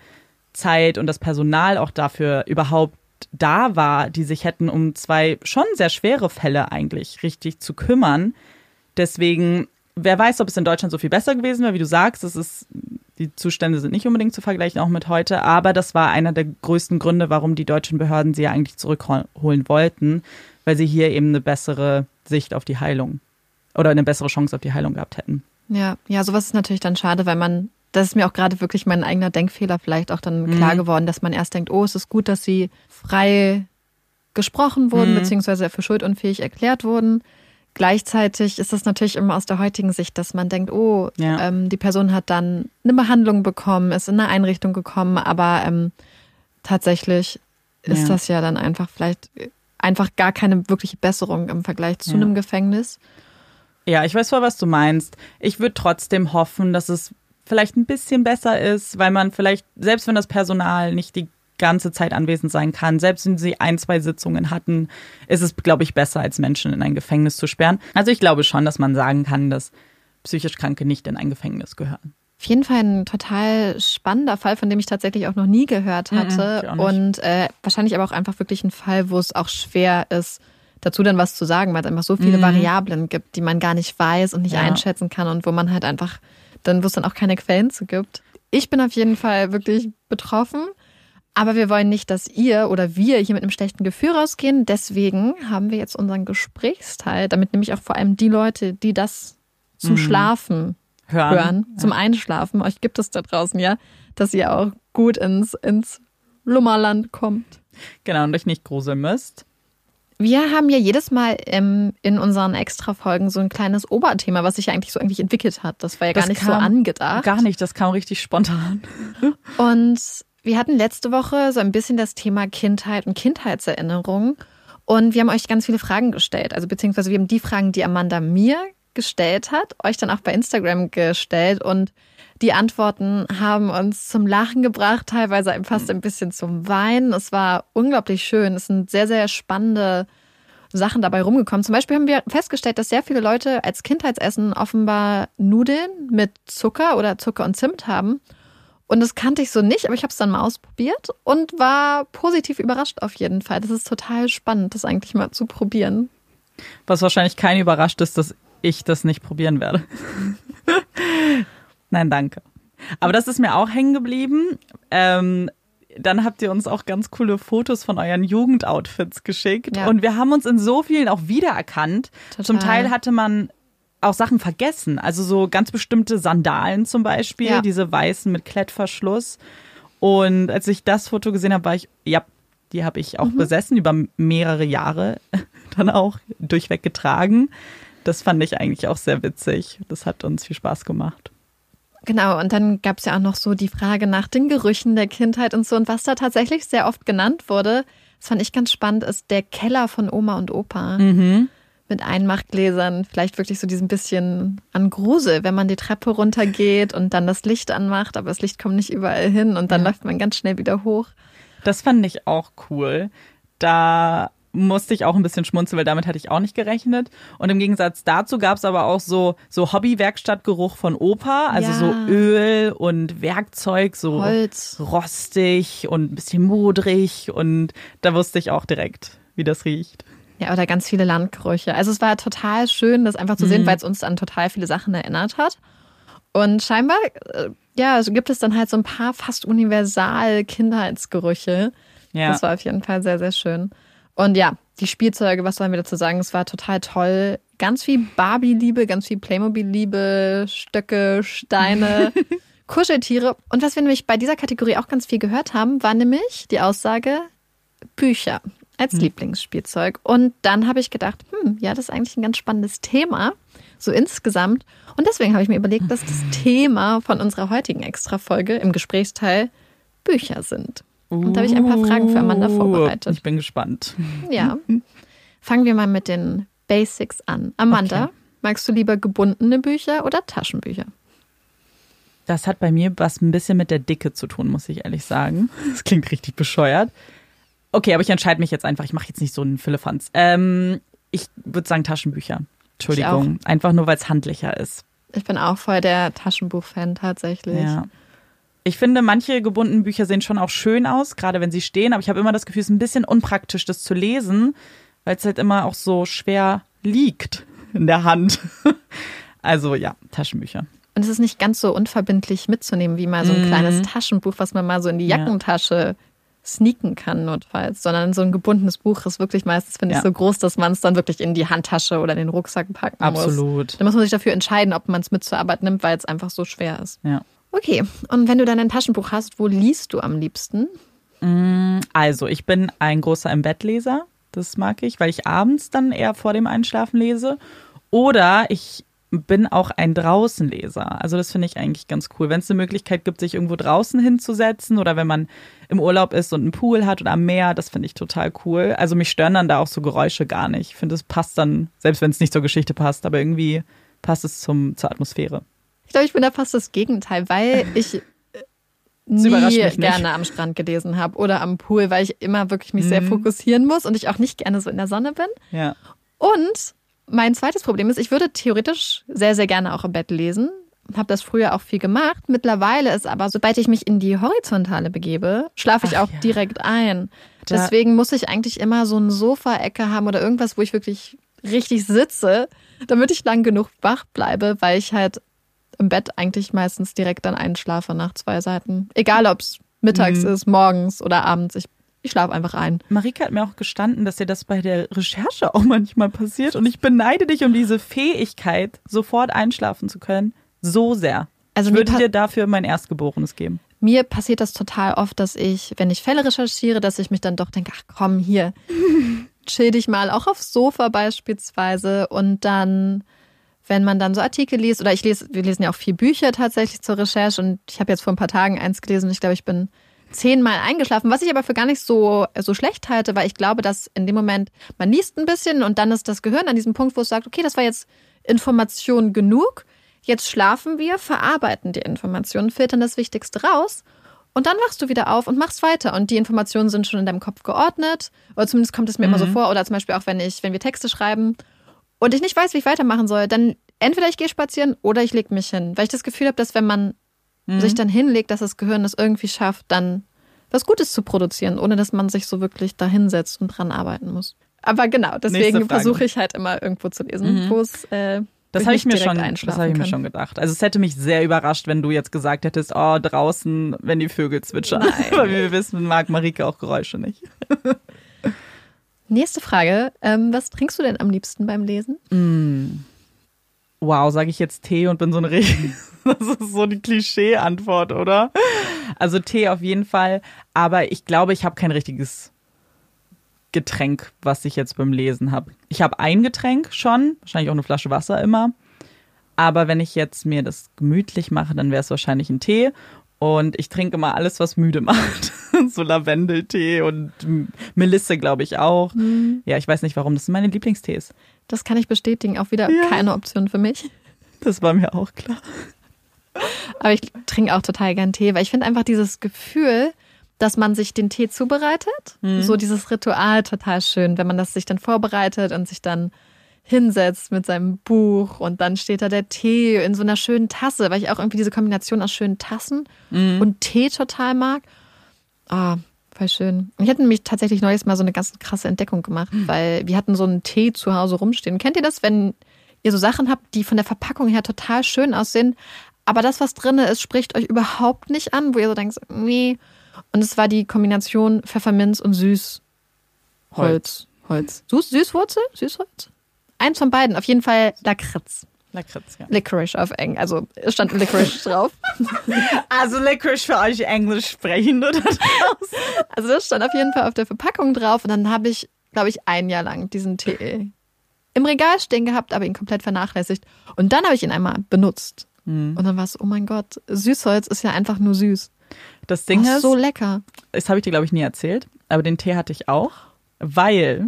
Zeit und das Personal auch dafür überhaupt da war, die sich hätten um zwei schon sehr schwere Fälle eigentlich richtig zu kümmern. Deswegen, wer weiß, ob es in Deutschland so viel besser gewesen wäre, wie du sagst, es ist die Zustände sind nicht unbedingt zu vergleichen, auch mit heute, aber das war einer der größten Gründe, warum die deutschen Behörden sie ja eigentlich zurückholen wollten, weil sie hier eben eine bessere Sicht auf die Heilung oder eine bessere Chance auf die Heilung gehabt hätten. Ja, ja, sowas ist natürlich dann schade, weil man, das ist mir auch gerade wirklich mein eigener Denkfehler vielleicht auch dann klar mhm. geworden, dass man erst denkt, oh, es ist gut, dass sie frei gesprochen wurden, mhm. beziehungsweise für schuldunfähig erklärt wurden. Gleichzeitig ist das natürlich immer aus der heutigen Sicht, dass man denkt, oh, ja. ähm, die Person hat dann eine Behandlung bekommen, ist in eine Einrichtung gekommen, aber ähm, tatsächlich ist ja. das ja dann einfach vielleicht einfach gar keine wirkliche Besserung im Vergleich zu ja. einem Gefängnis. Ja, ich weiß voll, was du meinst. Ich würde trotzdem hoffen, dass es vielleicht ein bisschen besser ist, weil man vielleicht, selbst wenn das Personal nicht die ganze Zeit anwesend sein kann, selbst wenn sie ein, zwei Sitzungen hatten, ist es, glaube ich, besser, als Menschen in ein Gefängnis zu sperren. Also ich glaube schon, dass man sagen kann, dass psychisch Kranke nicht in ein Gefängnis gehören. Auf jeden Fall ein total spannender Fall, von dem ich tatsächlich auch noch nie gehört Mhm, hatte. nicht. und äh, wahrscheinlich aber auch einfach wirklich ein Fall, wo es auch schwer ist, dazu dann was zu sagen, weil es einfach so viele Variablen gibt, die man gar nicht weiß und nicht Mhm. Ja. einschätzen kann und wo man halt einfach, dann, wo es dann auch keine Quellen zu gibt. Ich bin auf jeden Fall wirklich betroffen. Aber wir wollen nicht, dass ihr oder wir hier mit einem schlechten Gefühl rausgehen. Deswegen haben wir jetzt unseren Gesprächsteil, damit nämlich auch vor allem die Leute, die das zum Mhm. Schlafen Hören. hören, zum Einschlafen, euch gibt es da draußen ja, dass ihr auch gut ins, ins Lummerland kommt. Genau, und euch nicht gruseln müsst. Wir haben ja jedes Mal ähm, in unseren Extra-Folgen so ein kleines Oberthema, was sich ja eigentlich so eigentlich entwickelt hat. Das war ja Das gar nicht so angedacht. Gar nicht, das kam richtig spontan. Und wir hatten letzte Woche so ein bisschen das Thema Kindheit und Kindheitserinnerungen. Und wir haben euch ganz viele Fragen gestellt. Also beziehungsweise wir haben die Fragen, die Amanda mir gestellt hat, euch dann auch bei Instagram gestellt. Und die Antworten haben uns zum Lachen gebracht, teilweise fast ein bisschen zum Weinen. Es war unglaublich schön. Es sind sehr, sehr spannende Sachen dabei rumgekommen. Zum Beispiel haben wir festgestellt, dass sehr viele Leute als Kindheitsessen offenbar Nudeln mit Zucker oder Zucker und Zimt haben. Und das kannte ich so nicht, aber ich habe es dann mal ausprobiert und war positiv überrascht auf jeden Fall. Das ist total spannend, das eigentlich mal zu probieren. Was wahrscheinlich keinen überrascht ist, dass ich das nicht probieren werde. [laughs] Nein, danke. Aber das ist mir auch hängen geblieben. Ähm, dann habt ihr uns auch ganz coole Fotos von euren Jugendoutfits geschickt. Ja. Und wir haben uns in so vielen auch wiedererkannt. Total. Zum Teil hatte man auch Sachen vergessen. Also so ganz bestimmte Sandalen zum Beispiel, Ja. diese weißen mit Klettverschluss. Und als ich das Foto gesehen habe, war ich, ja, die habe ich auch besessen, über mehrere Jahre [laughs] dann auch durchweg getragen. Das fand ich eigentlich auch sehr witzig. Das hat uns viel Spaß gemacht. Genau, und dann gab es ja auch noch so die Frage nach den Gerüchen der Kindheit und so. Und was da tatsächlich sehr oft genannt wurde, das fand ich ganz spannend, ist der Keller von Oma und Opa. Mit Einmachgläsern, vielleicht wirklich so diesem bisschen an Grusel, wenn man die Treppe runtergeht und dann das Licht anmacht, aber das Licht kommt nicht überall hin und dann läuft man ganz schnell wieder hoch. Das fand ich auch cool. Da musste ich auch ein bisschen schmunzeln, weil damit hatte ich auch nicht gerechnet. Und im Gegensatz dazu gab es aber auch so, so Hobby-Werkstattgeruch von Opa, also Ja. so Öl und Werkzeug, so Holz. rostig und ein bisschen modrig. Und da wusste ich auch direkt, wie das riecht. Ja, oder ganz viele Landgerüche. Also es war total schön, das einfach zu sehen, weil es uns an total viele Sachen erinnert hat. Und scheinbar, äh, ja, also gibt es dann halt so ein paar fast universal Kindheitsgerüche. Ja. Das war auf jeden Fall sehr, sehr schön. Und ja, die Spielzeuge, was sollen wir dazu sagen? Es war total toll. Ganz viel Barbie-Liebe, ganz viel Playmobil-Liebe, Stöcke, Steine, [laughs] Kuscheltiere. Und was wir nämlich bei dieser Kategorie auch ganz viel gehört haben, war nämlich die Aussage Bücher als Lieblingsspielzeug. Und dann habe ich gedacht, hm, ja, das ist eigentlich ein ganz spannendes Thema, so insgesamt. Und deswegen habe ich mir überlegt, dass das Thema von unserer heutigen Extra-Folge im Gesprächsteil Bücher sind. Und da habe ich ein paar Fragen für Amanda vorbereitet. Ich bin gespannt. Ja. Fangen wir mal mit den Basics an. Amanda, Okay. magst du lieber gebundene Bücher oder Taschenbücher? Das hat bei mir was ein bisschen mit der Dicke zu tun, muss ich ehrlich sagen. [laughs] Das klingt richtig bescheuert. Okay, aber ich entscheide mich jetzt einfach. Ich mache jetzt nicht so einen Philippans. Ähm, ich würde sagen Taschenbücher. Entschuldigung. Einfach nur, weil es handlicher ist. Ich bin auch voll der Taschenbuch-Fan tatsächlich. Ja. Ich finde, manche gebundenen Bücher sehen schon auch schön aus, gerade wenn sie stehen, aber ich habe immer das Gefühl, es ist ein bisschen unpraktisch, das zu lesen, weil es halt immer auch so schwer liegt in der Hand. [laughs] Also ja, Taschenbücher. Und es ist nicht ganz so unverbindlich mitzunehmen, wie mal so ein kleines Taschenbuch, was man mal so in die. Ja. Jackentasche sneaken kann, notfalls. Sondern so ein gebundenes Buch ist wirklich meistens, finde ich, Ja. so groß, dass man es dann wirklich in die Handtasche oder in den Rucksack packen muss. Absolut. Da muss man sich dafür entscheiden, ob man es mit zur Arbeit nimmt, weil es einfach so schwer ist. Ja. Okay, und wenn du dann ein Taschenbuch hast, wo liest du am liebsten? Also, ich bin ein großer im Bettleser. Das mag ich, weil ich abends dann eher vor dem Einschlafen lese. Oder ich bin auch ein Draußenleser. Also das finde ich eigentlich ganz cool. Wenn es eine Möglichkeit gibt, sich irgendwo draußen hinzusetzen oder wenn man im Urlaub ist und einen Pool hat oder am Meer, das finde ich total cool. Also mich stören dann da auch so Geräusche gar nicht. Ich finde, es passt dann, selbst wenn es nicht zur Geschichte passt, aber irgendwie passt es zum, zur Atmosphäre. Ich glaube, ich bin da fast das Gegenteil, weil [laughs] ich äh, nie gerne am Strand gelesen habe oder am Pool, weil ich immer wirklich mich mhm. sehr fokussieren muss und ich auch nicht gerne so in der Sonne bin. Ja. Und mein zweites Problem ist, ich würde theoretisch sehr, sehr gerne auch im Bett lesen. Habe das früher auch viel gemacht. Mittlerweile ist aber, sobald ich mich in die Horizontale begebe, schlafe ich Ach, auch ja. direkt ein. Deswegen muss ich eigentlich immer so eine Sofaecke haben oder irgendwas, wo ich wirklich richtig sitze, damit ich lang genug wach bleibe, weil ich halt im Bett eigentlich meistens direkt dann einschlafe nach zwei Seiten. Egal, ob es mittags mhm. ist, morgens oder abends. Ich, ich schlafe einfach ein. Marika hat mir auch gestanden, dass dir das bei der Recherche auch manchmal passiert. Und ich beneide dich um diese Fähigkeit, sofort einschlafen zu können, so sehr. Also ich würde dir dafür mein Erstgeborenes geben. Mir passiert das total oft, dass ich, wenn ich Fälle recherchiere, dass ich mich dann doch denke, ach komm, hier, [laughs] chill dich mal, auch aufs Sofa beispielsweise. Und dann, wenn man dann so Artikel liest, oder ich lese, wir lesen ja auch viel Bücher tatsächlich zur Recherche und ich habe jetzt vor ein paar Tagen eins gelesen und ich glaube, ich bin zehnmal eingeschlafen, was ich aber für gar nicht so, so schlecht halte, weil ich glaube, dass in dem Moment, man liest ein bisschen und dann ist das Gehirn an diesem Punkt, wo es sagt, okay, das war jetzt Information genug, jetzt schlafen wir, verarbeiten die Informationen, filtern das Wichtigste raus und dann wachst du wieder auf und machst weiter. Und die Informationen sind schon in deinem Kopf geordnet. Oder zumindest kommt es mir mhm. immer so mhm. vor. Oder zum Beispiel auch, wenn ich, wenn wir Texte schreiben und ich nicht weiß, wie ich weitermachen soll, dann entweder ich gehe spazieren oder ich lege mich hin. Weil ich das Gefühl habe, dass wenn man mhm. sich dann hinlegt, dass das Gehirn es irgendwie schafft, dann was Gutes zu produzieren, ohne dass man sich so wirklich da hinsetzt und dran arbeiten muss. Aber genau, deswegen versuche ich halt immer irgendwo zu lesen, mhm. wo es äh, das habe ich mir schon, das habe ich mir schon gedacht. Also es hätte mich sehr überrascht, wenn du jetzt gesagt hättest, oh draußen, wenn die Vögel zwitschern, [laughs] weil wir wissen, mag Marike auch Geräusche nicht. [laughs] Nächste Frage: ähm, Was trinkst du denn am liebsten beim Lesen? Mm. Wow, sage ich jetzt Tee und bin so eine richtig. [laughs] Das ist so die Klischee-Antwort, oder? Also Tee auf jeden Fall, aber ich glaube, ich habe kein richtiges Getränk, was ich jetzt beim Lesen habe. Ich habe ein Getränk schon, wahrscheinlich auch eine Flasche Wasser immer. Aber wenn ich jetzt mir das gemütlich mache, dann wäre es wahrscheinlich ein Tee. Und ich trinke immer alles, was müde [laughs] macht. so Lavendeltee und Melisse, glaube ich, auch. Mhm. Ja, ich weiß nicht warum. Das sind meine Lieblingstees. Das kann ich bestätigen. Auch wieder ja. keine Option für mich. Das war mir auch klar. Aber ich trinke auch total gern Tee, weil ich finde einfach dieses Gefühl, dass man sich den Tee zubereitet. Mhm. So dieses Ritual total schön, wenn man das sich dann vorbereitet und sich dann hinsetzt mit seinem Buch und dann steht da der Tee in so einer schönen Tasse, weil ich auch irgendwie diese Kombination aus schönen Tassen mhm. und Tee total mag. Ah, oh, voll schön. Ich hatte nämlich tatsächlich neues Mal so eine ganz krasse Entdeckung gemacht, mhm. weil wir hatten so einen Tee zu Hause rumstehen. Kennt ihr das, wenn ihr so Sachen habt, die von der Verpackung her total schön aussehen, aber das, was drin ist, spricht euch überhaupt nicht an, wo ihr so denkt, nee, und es war die Kombination Pfefferminz und Süßholz. Holz. Holz. Süß, Süßwurzel? Süßholz? Eins von beiden. Auf jeden Fall Lakritz. Lakritz, ja. Licorice auf Englisch. Also es stand Licorice [laughs] drauf. Also Licorice für euch Englisch sprechen oder [laughs] Also das stand auf jeden Fall auf der Verpackung drauf. Und dann habe ich, glaube ich, ein Jahr lang diesen Tee im Regal stehen gehabt, aber ihn komplett vernachlässigt. Und dann habe ich ihn einmal benutzt. Mhm. Und dann war es, oh mein Gott, Süßholz ist ja einfach nur süß. Das Ding oh, ist. so lecker. Das habe ich dir, glaube ich, nie erzählt. Aber den Tee hatte ich auch, weil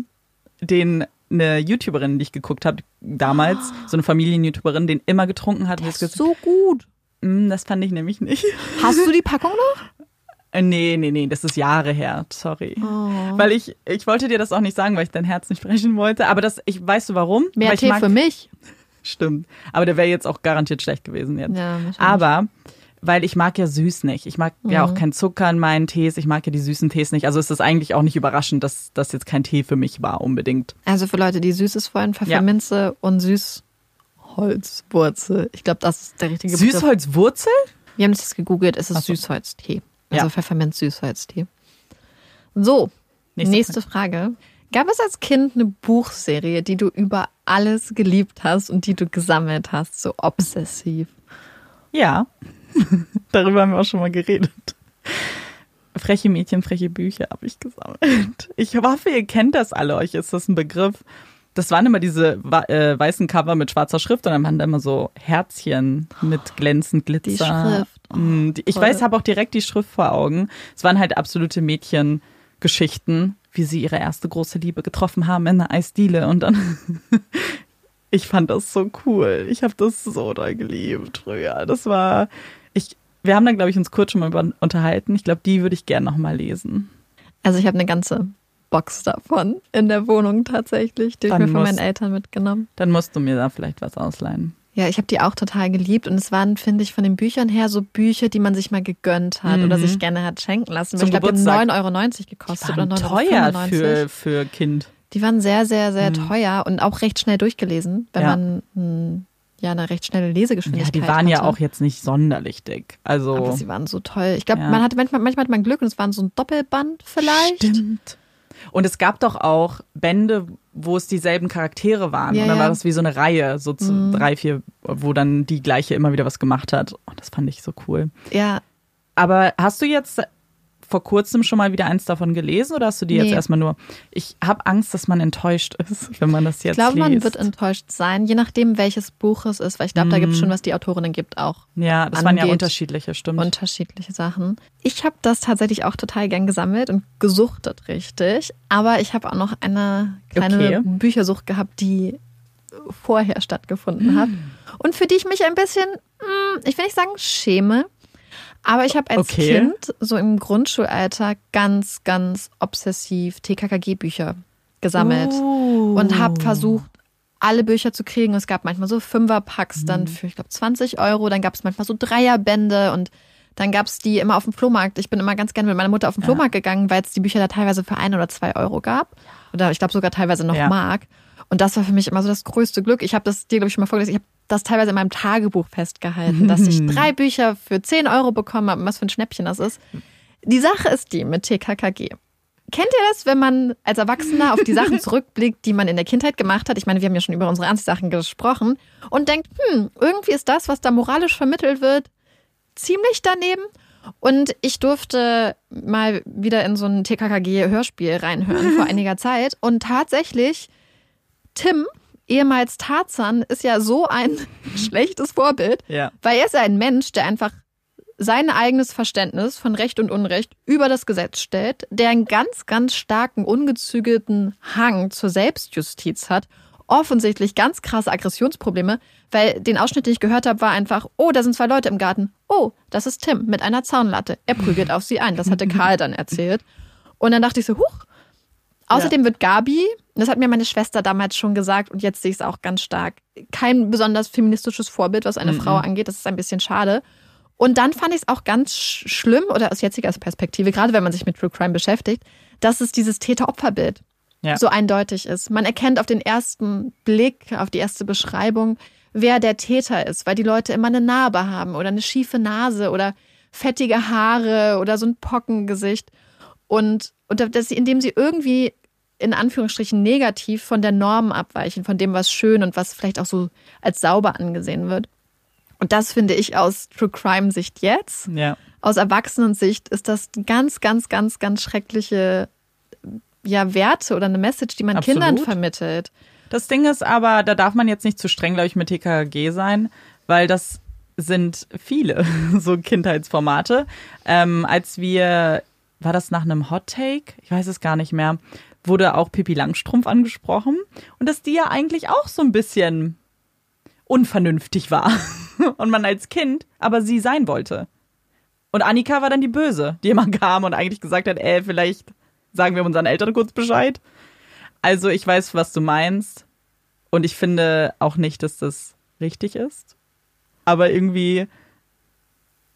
den eine YouTuberin, die ich geguckt habe, damals, so eine Familien-YouTuberin, den immer getrunken hat. Der ist so gut. Mm, das fand ich nämlich nicht. [laughs] Hast du die Packung noch? Äh, nee, nee, nee, das ist Jahre her, sorry. Oh. Weil ich, ich wollte dir das auch nicht sagen, weil ich dein Herz nicht brechen wollte. Aber das, ich weißt du warum? Mehr Tee mag, für mich. [laughs] Stimmt. Aber der wäre jetzt auch garantiert schlecht gewesen jetzt. Ja, Aber weil ich mag ja süß nicht. Ich mag mhm. ja auch mhm. keinen Zucker in meinen Tees. Ich mag ja die süßen Tees nicht. Also ist es eigentlich auch nicht überraschend, dass das jetzt kein Tee für mich war unbedingt. Also für Leute, die Süßes wollen, Pfefferminze ja. und Süßholzwurzel. Ich glaube, das ist der richtige Begriff. Süßholzwurzel? Wir haben es jetzt gegoogelt. Es ist so. Süßholztee. Also ja. Pfefferminz-Süßholztee. So, nächste, nächste Frage. Frage. Gab es als Kind eine Buchserie, die du über alles geliebt hast und die du gesammelt hast, so obsessiv? Ja. [laughs] Darüber haben wir auch schon mal geredet. Freche Mädchen, freche Bücher habe ich gesammelt. Ich hoffe, ihr kennt das alle. Euch ist das ein Begriff. Das waren immer diese äh, weißen Cover mit schwarzer Schrift und dann waren da immer so Herzchen mit glänzend Glitzer. Die Schrift. Oh, mm, ich toll. weiß, habe auch direkt die Schrift vor Augen. Es waren halt absolute Mädchengeschichten, wie sie ihre erste große Liebe getroffen haben in einer Eisdiele und dann [laughs] Ich fand das so cool. Ich habe das so doll geliebt früher. Das war, wir haben da, glaube ich, uns kurz schon mal über, unterhalten. Ich glaube, die würde ich gerne nochmal lesen. Also ich habe eine ganze Box davon in der Wohnung tatsächlich, die Dann ich mir von musst- meinen Eltern mitgenommen. Dann musst du mir da vielleicht was ausleihen. Ja, ich habe die auch total geliebt und es waren, finde ich, von den Büchern her so Bücher, die man sich mal gegönnt hat oder Mhm. sich gerne hat schenken lassen. Zum ich glaube, die haben 9,90 Euro gekostet Waren oder 9,95 teuer Euro. für, für Kind. Die waren sehr, sehr, sehr Mhm. teuer und auch recht schnell durchgelesen, wenn Ja. man mh, ja eine recht schnelle Ja, Lesegeschwindigkeit die waren ja hatte. auch jetzt nicht sonderlich dick. Also Aber sie waren so toll. Ich glaube, Ja. man hatte manchmal, manchmal hat man Glück und es waren so ein Doppelband vielleicht. Stimmt. Und es gab doch auch Bände, wo es dieselben Charaktere waren. Ja, und dann ja. war das wie so eine Reihe, so zu Mhm. drei, vier, wo dann die gleiche immer wieder was gemacht hat. Und das fand ich so cool. Ja, Aber hast du jetzt vor kurzem schon mal wieder eins davon gelesen oder hast du die jetzt Nee. erstmal nur? Ich habe Angst, dass man enttäuscht ist, [laughs] wenn man das jetzt ich glaube, liest. man wird enttäuscht sein, je nachdem, welches Buch es ist, weil ich glaube, da gibt es Mhm. schon, was die Autorinnen gibt, auch ja, das waren ja angeht. unterschiedliche, stimmt. unterschiedliche Sachen. Ich habe das tatsächlich auch total gern gesammelt und gesuchtet richtig, aber ich habe auch noch eine kleine Okay. Büchersucht gehabt, die vorher stattgefunden hat [gasps] und für die ich mich ein bisschen, hm, ich will nicht sagen schäme, aber ich habe als Okay. Kind so im Grundschulalter ganz, ganz obsessiv TKKG-Bücher gesammelt Oh. und habe versucht, alle Bücher zu kriegen. Es gab manchmal so Fünferpacks Mhm. dann für, ich glaube, 20 Euro. Dann gab es manchmal so Dreierbände und dann gab es die immer auf dem Flohmarkt. Ich bin immer ganz gerne mit meiner Mutter auf den Flohmarkt gegangen, weil es die Bücher da teilweise für ein oder zwei Euro gab. Oder ich glaube sogar teilweise noch Ja. Mark. Und das war für mich immer so das größte Glück. Ich habe das dir, glaube ich, schon mal vorgelesen. Ich habe das teilweise in meinem Tagebuch festgehalten, dass ich drei Bücher für 10 Euro bekommen habe. Was für ein Schnäppchen das ist. Die Sache ist die mit TKKG. Kennt ihr das, wenn man als Erwachsener auf die Sachen [laughs] zurückblickt, die man in der Kindheit gemacht hat? Ich meine, wir haben ja schon über unsere Anziehsachen gesprochen und denkt, hm, irgendwie ist das, was da moralisch vermittelt wird, ziemlich daneben. Und ich durfte mal wieder in so ein TKKG-Hörspiel reinhören vor [laughs] einiger Zeit. Und tatsächlich, Tim, ehemals Tarzan, ist ja so ein [laughs] schlechtes Vorbild, Ja. weil er ist ja ein Mensch, der einfach sein eigenes Verständnis von Recht und Unrecht über das Gesetz stellt, der einen ganz, ganz starken, ungezügelten Hang zur Selbstjustiz hat, offensichtlich ganz krasse Aggressionsprobleme, weil den Ausschnitt, den ich gehört habe, war einfach, oh, da sind zwei Leute im Garten. Oh, das ist Tim mit einer Zaunlatte. Er prügelt auf sie ein. Das hatte Karl dann erzählt. Und dann dachte ich so, huch. Außerdem wird Gabi, das hat mir meine Schwester damals schon gesagt und jetzt sehe ich es auch ganz stark, kein besonders feministisches Vorbild, was eine Frau angeht. Das ist ein bisschen schade. Und dann fand ich es auch ganz sch- schlimm, oder aus jetziger Perspektive, gerade wenn man sich mit True Crime beschäftigt, dass es dieses Täter-Opfer-Bild Ja. so eindeutig ist. Man erkennt auf den ersten Blick, auf die erste Beschreibung, wer der Täter ist, weil die Leute immer eine Narbe haben oder eine schiefe Nase oder fettige Haare oder so ein Pockengesicht. Und, und dass sie, indem sie irgendwie in Anführungsstrichen negativ von der Norm abweichen, von dem, was schön und was vielleicht auch so als sauber angesehen wird. Und das finde ich aus True Crime Sicht jetzt. Ja. Aus Erwachsenensicht ist das ganz, ganz, ganz, ganz schreckliche ja, Werte oder eine Message, die man Absolut. Kindern vermittelt. Das Ding ist aber, da darf man jetzt nicht zu streng, glaube ich, mit TKG sein, weil das sind viele [laughs] so Kindheitsformate. Ähm, als wir, war das nach einem Hot Take? Ich weiß es gar nicht mehr, wurde auch Pippi Langstrumpf angesprochen und dass die ja eigentlich auch so ein bisschen unvernünftig war [laughs] und man als Kind aber sie sein wollte. Und Annika war dann die Böse, die immer kam und eigentlich gesagt hat, ey, vielleicht sagen wir unseren Eltern kurz Bescheid. Also ich weiß, was du meinst. Und ich finde auch nicht, dass das richtig ist. Aber irgendwie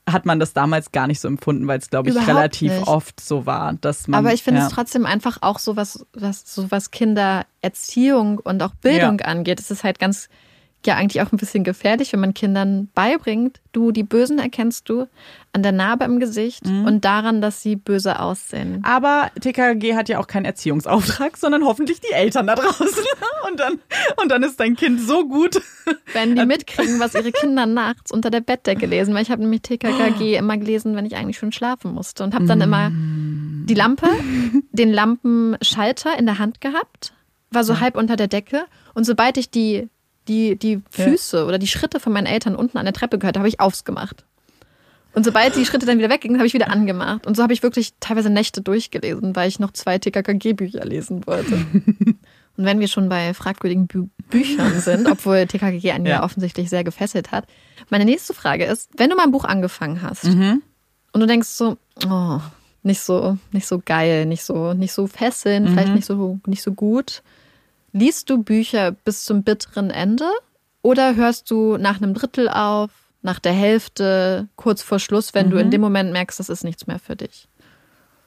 hat man das damals gar nicht so empfunden, weil es, glaube ich, Überhaupt relativ nicht. oft so war, dass man. Aber ich finde ja. es trotzdem einfach auch so was, was, so was Kindererziehung und auch Bildung angeht. Es ist halt ganz, ja, eigentlich auch ein bisschen gefährlich, wenn man Kindern beibringt, du, die Bösen erkennst du an der Narbe im Gesicht Mhm. und daran, dass sie böse aussehen. Aber TKG hat ja auch keinen Erziehungsauftrag, sondern hoffentlich die Eltern da draußen. [laughs] Und dann, und dann ist dein Kind so gut. Wenn die [laughs] mitkriegen, was ihre Kinder nachts unter der Bettdecke lesen, weil ich habe nämlich TKKG [gasps] immer gelesen, wenn ich eigentlich schon schlafen musste und habe dann immer die Lampe, den Lampenschalter in der Hand gehabt, war so halb unter der Decke und sobald ich die die die Ja. Füße oder die Schritte von meinen Eltern unten an der Treppe gehört, habe ich aufgemacht. Und sobald die Schritte dann wieder weggingen, habe ich wieder angemacht. Und so habe ich wirklich teilweise Nächte durchgelesen, weil ich noch zwei TKKG-Bücher lesen wollte. [laughs] Und wenn wir schon bei fragwürdigen Bü Büchern sind, obwohl TKKG einen ja. Ja. offensichtlich sehr gefesselt hat, meine nächste Frage ist, wenn du mal ein Buch angefangen hast Mhm. und du denkst so, oh, nicht so, nicht so geil, nicht so, nicht so fesselnd, vielleicht Mhm. nicht so, nicht so gut, liest du Bücher bis zum bitteren Ende oder hörst du nach einem Drittel auf, nach der Hälfte, kurz vor Schluss, wenn du Mhm. in dem Moment merkst, das ist nichts mehr für dich?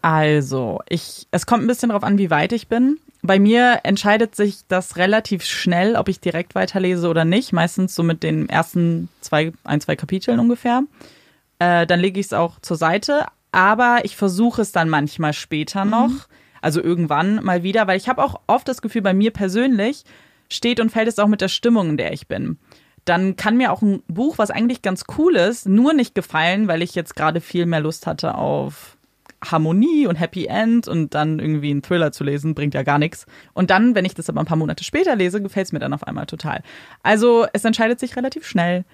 Also, ich, es kommt ein bisschen darauf an, wie weit ich bin. Bei mir entscheidet sich das relativ schnell, ob ich direkt weiterlese oder nicht. Meistens so mit den ersten zwei, ein, zwei Kapiteln ungefähr. Äh, dann lege ich es auch zur Seite. Aber ich versuche es dann manchmal später noch. Also irgendwann mal wieder, weil ich habe auch oft das Gefühl, bei mir persönlich steht und fällt es auch mit der Stimmung, in der ich bin. Dann kann mir auch ein Buch, was eigentlich ganz cool ist, nur nicht gefallen, weil ich jetzt gerade viel mehr Lust hatte auf Harmonie und Happy End und dann irgendwie einen Thriller zu lesen, bringt ja gar nichts. Und dann, wenn ich das aber ein paar Monate später lese, gefällt es mir dann auf einmal total. Also es entscheidet sich relativ schnell,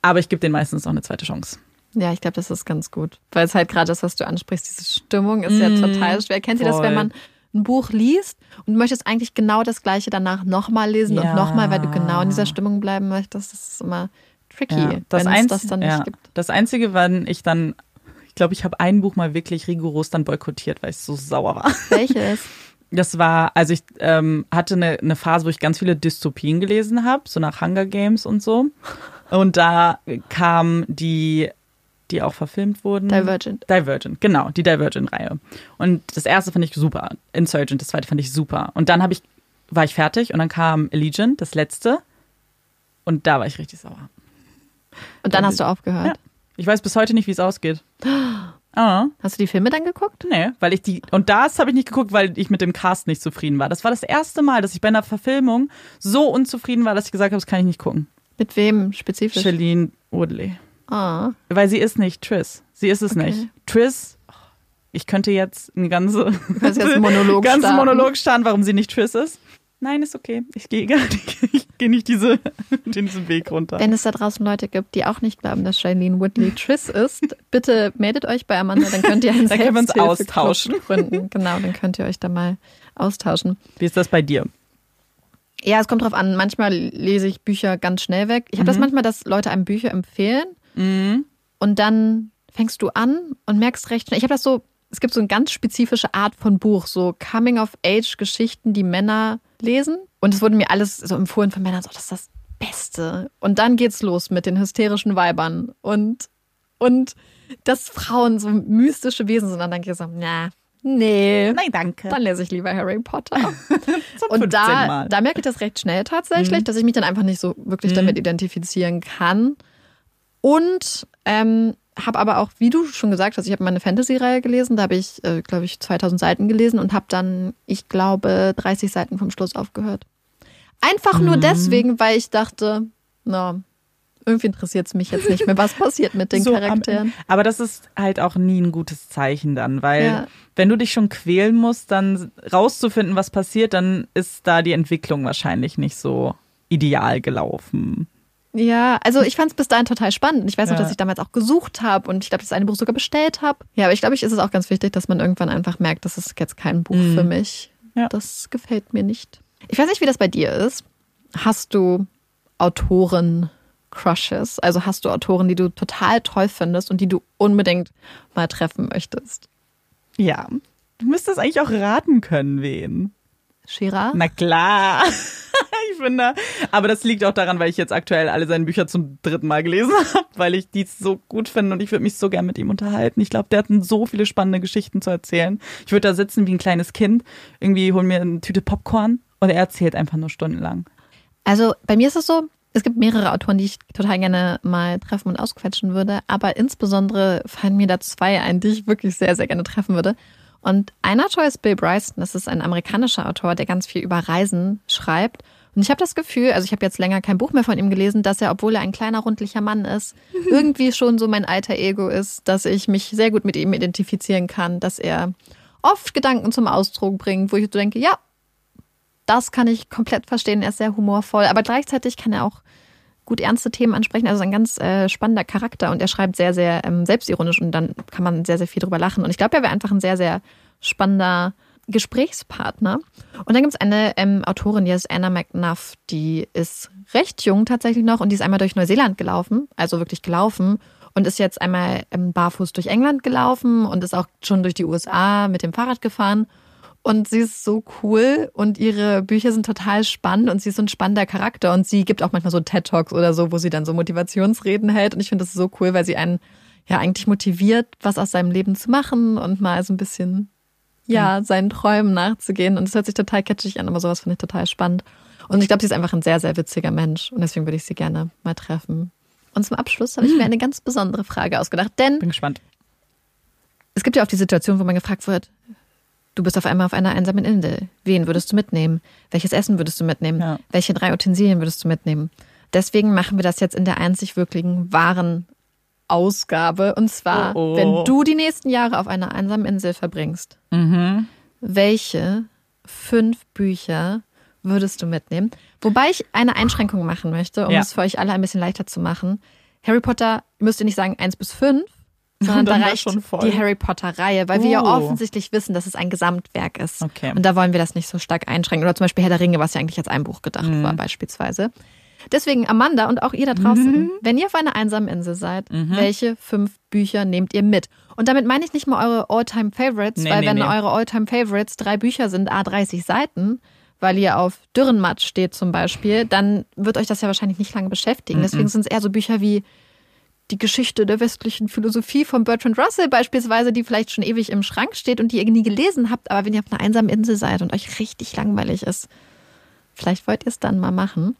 aber ich gebe den meistens noch eine zweite Chance. Ja, ich glaube, das ist ganz gut. Weil es halt gerade das, was du ansprichst, diese Stimmung ist ja Mm, total schwer. Kennt ihr das, voll. wenn man ein Buch liest und du möchtest eigentlich genau das gleiche danach nochmal lesen und Ja. nochmal, weil du genau in dieser Stimmung bleiben möchtest? Das ist immer tricky, Ja, das, wenn es das dann nicht ja, gibt. das Einzige, wann ich dann, ich glaube, ich habe ein Buch mal wirklich rigoros dann boykottiert, weil ich so sauer war. Welches? [laughs] Das war, also ich ähm, hatte eine, eine Phase, wo ich ganz viele Dystopien gelesen habe, so nach Hunger Games und so. Und da kam die, die auch verfilmt wurden. Divergent. Divergent, genau, die Divergent-Reihe. Und das erste fand ich super, Insurgent, das zweite fand ich super. Und dann ich, war ich fertig und dann kam Allegiant, das letzte. Und da war ich richtig sauer. Und dann hast du aufgehört. Ja. Ich weiß bis heute nicht, wie es ausgeht. [gasps] Ah, Hast du die Filme dann geguckt? nee, weil ich die, und das habe ich nicht geguckt, weil ich mit dem Cast nicht zufrieden war. Das war das erste Mal, dass ich bei einer Verfilmung so unzufrieden war, dass ich gesagt habe, das kann ich nicht gucken. Mit wem spezifisch? Shailene Woodley. Ah, Weil sie ist nicht Triss. Sie ist es Okay. nicht. Triss, oh, ich könnte jetzt eine ganze, du kannst jetzt einen Monolog [laughs] ganzen starten. Monolog starten, warum sie nicht Triss ist. Nein, ist okay. Ich gehe gar nicht, [laughs] ich gehe nicht diese, [laughs] diesen Weg runter. Wenn es da draußen Leute gibt, die auch nicht glauben, dass Shailene Woodley Triss ist, bitte meldet euch bei Amanda, dann könnt ihr einen Dann können wir uns austauschen. gründen. Genau, dann könnt ihr euch da mal austauschen. Wie ist das bei dir? Ja, es kommt drauf an. Manchmal lese ich Bücher ganz schnell weg. Ich habe das manchmal, dass Leute einem Bücher empfehlen Mhm. und dann fängst du an und merkst recht schnell. Ich habe das so, es gibt so eine ganz spezifische Art von Buch, so Coming-of-Age-Geschichten, die Männer lesen. Und es wurde mir alles so empfohlen von Männern, so, das ist das Beste. Und dann geht's los mit den hysterischen Weibern und, und dass Frauen so mystische Wesen sind. Und dann denke ich so, na, nee. Nein, danke. Dann lese ich lieber Harry Potter. [laughs] Und 15 da, Mal. da merke ich das recht schnell tatsächlich, dass ich mich dann einfach nicht so wirklich damit identifizieren kann. Und ähm, habe aber auch, wie du schon gesagt hast, ich habe meine Fantasy-Reihe gelesen, da habe ich, äh, glaube ich, 2000 Seiten gelesen und habe dann, ich glaube, 30 Seiten vom Schluss aufgehört. Einfach nur deswegen, weil ich dachte, na, irgendwie interessiert es mich jetzt nicht mehr, was passiert mit den So Charakteren. Aber das ist halt auch nie ein gutes Zeichen dann, weil Ja. wenn du dich schon quälen musst, dann rauszufinden, was passiert, dann ist da die Entwicklung wahrscheinlich nicht so ideal gelaufen. Ja, also ich fand es bis dahin total spannend. Ich weiß noch, Ja. dass ich damals auch gesucht habe und ich glaube, das eine Buch sogar bestellt habe. Ja, aber ich glaube, ich ist es auch ganz wichtig, dass man irgendwann einfach merkt, das ist jetzt kein Buch Mhm. für mich. Ja. Das gefällt mir nicht. Ich weiß nicht, wie das bei dir ist. Hast du Autoren-Crushes? Also hast du Autoren, die du total toll findest und die du unbedingt mal treffen möchtest? Ja. Du müsstest eigentlich auch raten können, wen. Shira? Na klar. [laughs] ich finde, aber das liegt auch daran, weil ich jetzt aktuell alle seine Bücher zum dritten Mal gelesen [laughs] habe, weil ich die so gut finde und ich würde mich so gern mit ihm unterhalten. Ich glaube, der hat so viele spannende Geschichten zu erzählen. Ich würde da sitzen wie ein kleines Kind, irgendwie holen mir eine Tüte Popcorn und er erzählt einfach nur stundenlang. Also bei mir ist es so, es gibt mehrere Autoren, die ich total gerne mal treffen und ausquetschen würde, aber insbesondere fallen mir da zwei ein, die ich wirklich sehr, sehr gerne treffen würde. Und einer ist Bill Bryson, das ist ein amerikanischer Autor, der ganz viel über Reisen schreibt. Und ich habe das Gefühl, also ich habe jetzt länger kein Buch mehr von ihm gelesen, dass er, obwohl er ein kleiner, rundlicher Mann ist, [laughs] irgendwie schon so mein alter Ego ist, dass ich mich sehr gut mit ihm identifizieren kann, dass er oft Gedanken zum Ausdruck bringt, wo ich so denke, ja, das kann ich komplett verstehen. Er ist sehr humorvoll, aber gleichzeitig kann er auch gut ernste Themen ansprechen. Also ein ganz äh, spannender Charakter und er schreibt sehr, sehr ähm, selbstironisch und dann kann man sehr, sehr viel drüber lachen. Und ich glaube, er wäre einfach ein sehr, sehr spannender Gesprächspartner. Und dann gibt es eine ähm, Autorin, die ist Anna McNuff, die ist recht jung tatsächlich noch und die ist einmal durch Neuseeland gelaufen, also wirklich gelaufen und ist jetzt einmal ähm, barfuß durch England gelaufen und ist auch schon durch die USA mit dem Fahrrad gefahren. Und sie ist so cool und ihre Bücher sind total spannend und sie ist so ein spannender Charakter und sie gibt auch manchmal so TED-Talks oder so, wo sie dann so Motivationsreden hält und ich finde das so cool, weil sie einen ja eigentlich motiviert, was aus seinem Leben zu machen und mal so ein bisschen ja, seinen Träumen nachzugehen. Und es hört sich total catchig an, aber sowas finde ich total spannend. Und ich glaube, sie ist einfach ein sehr, sehr witziger Mensch. Und deswegen würde ich sie gerne mal treffen. Und zum Abschluss habe ich mir mhm. eine ganz besondere Frage ausgedacht. Denn. Bin gespannt. Es gibt ja auch die Situation, wo man gefragt wird, du bist auf einmal auf einer einsamen Insel. Wen würdest du mitnehmen? Welches Essen würdest du mitnehmen? Ja. Welche drei Utensilien würdest du mitnehmen? Deswegen machen wir das jetzt in der einzig wirklichen wahren Ausgabe. Und zwar, oh, oh. wenn du die nächsten Jahre auf einer einsamen Insel verbringst, mhm. welche fünf Bücher würdest du mitnehmen? Wobei ich eine Einschränkung machen möchte, um ja. es für euch alle ein bisschen leichter zu machen. Harry Potter müsst ihr nicht sagen eins bis fünf, sondern da reicht die Harry Potter-Reihe, weil uh. wir ja oh. offensichtlich wissen, dass es ein Gesamtwerk ist. Okay. Und da wollen wir das nicht so stark einschränken. Oder zum Beispiel Herr der Ringe, was ja eigentlich als ein Buch gedacht mhm. war, beispielsweise. Deswegen, Amanda und auch ihr da draußen, mhm. wenn ihr auf einer einsamen Insel seid, mhm. welche fünf Bücher nehmt ihr mit? Und damit meine ich nicht mal eure All-Time-Favorites, nee, weil nee, wenn nee. eure All-Time-Favorites drei Bücher sind, a 30 Seiten, weil ihr auf Dürrenmatsch steht zum Beispiel, dann wird euch das ja wahrscheinlich nicht lange beschäftigen. Mhm. Deswegen sind es eher so Bücher wie die Geschichte der westlichen Philosophie von Bertrand Russell beispielsweise, die vielleicht schon ewig im Schrank steht und die ihr nie gelesen habt, aber wenn ihr auf einer einsamen Insel seid und euch richtig langweilig ist, vielleicht wollt ihr es dann mal machen.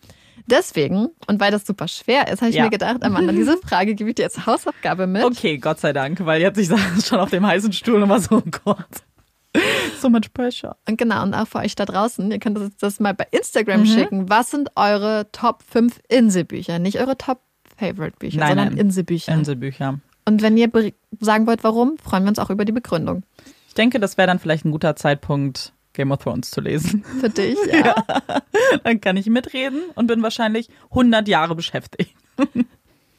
Deswegen, und weil das super schwer ist, habe ich ja. mir gedacht, Amanda, [laughs] diese Frage gebe ich dir als Hausaufgabe mit. Okay, Gott sei Dank, weil jetzt ich saß schon auf dem heißen Stuhl und war so, oh Gott. [laughs] So much pressure. Und genau, und auch für euch da draußen, ihr könnt das, das mal bei Instagram mhm. schicken. Was sind eure Top 5 Inselbücher? Nicht eure Top Favorite Bücher, nein, sondern nein. Inselbücher. Inselbücher. Und wenn ihr sagen wollt, warum, freuen wir uns auch über die Begründung. Ich denke, das wäre dann vielleicht ein guter Zeitpunkt, Game of Thrones zu lesen. [laughs] Für dich, [laughs] ja. ja. Dann kann ich mitreden und bin wahrscheinlich 100 Jahre beschäftigt. [laughs]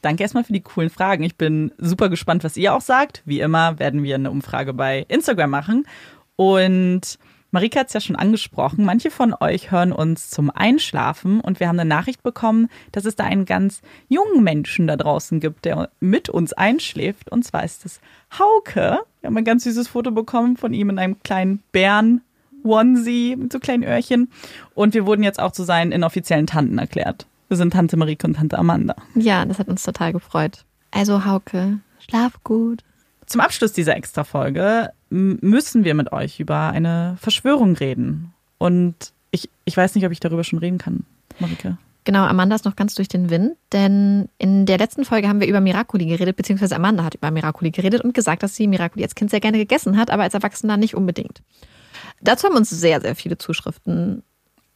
Danke erstmal für die coolen Fragen. Ich bin super gespannt, was ihr auch sagt. Wie immer werden wir eine Umfrage bei Instagram machen. Und Marika hat es ja schon angesprochen. Manche von euch hören uns zum Einschlafen und wir haben eine Nachricht bekommen, dass es da einen ganz jungen Menschen da draußen gibt, der mit uns einschläft. Und zwar ist es Hauke. Wir haben ein ganz süßes Foto bekommen von ihm in einem kleinen Bären Onesie mit so kleinen Öhrchen. Und wir wurden jetzt auch zu seinen inoffiziellen Tanten erklärt. Wir sind Tante Marike und Tante Amanda. Ja, das hat uns total gefreut. Also Hauke, schlaf gut. Zum Abschluss dieser Extra-Folge müssen wir mit euch über eine Verschwörung reden. Und ich, ich weiß nicht, ob ich darüber schon reden kann, Marike. Genau, Amanda ist noch ganz durch den Wind, denn in der letzten Folge haben wir über Miracoli geredet, beziehungsweise Amanda hat über Miracoli geredet und gesagt, dass sie Miracoli als Kind sehr gerne gegessen hat, aber als Erwachsener nicht unbedingt. Dazu haben uns sehr, sehr viele Zuschriften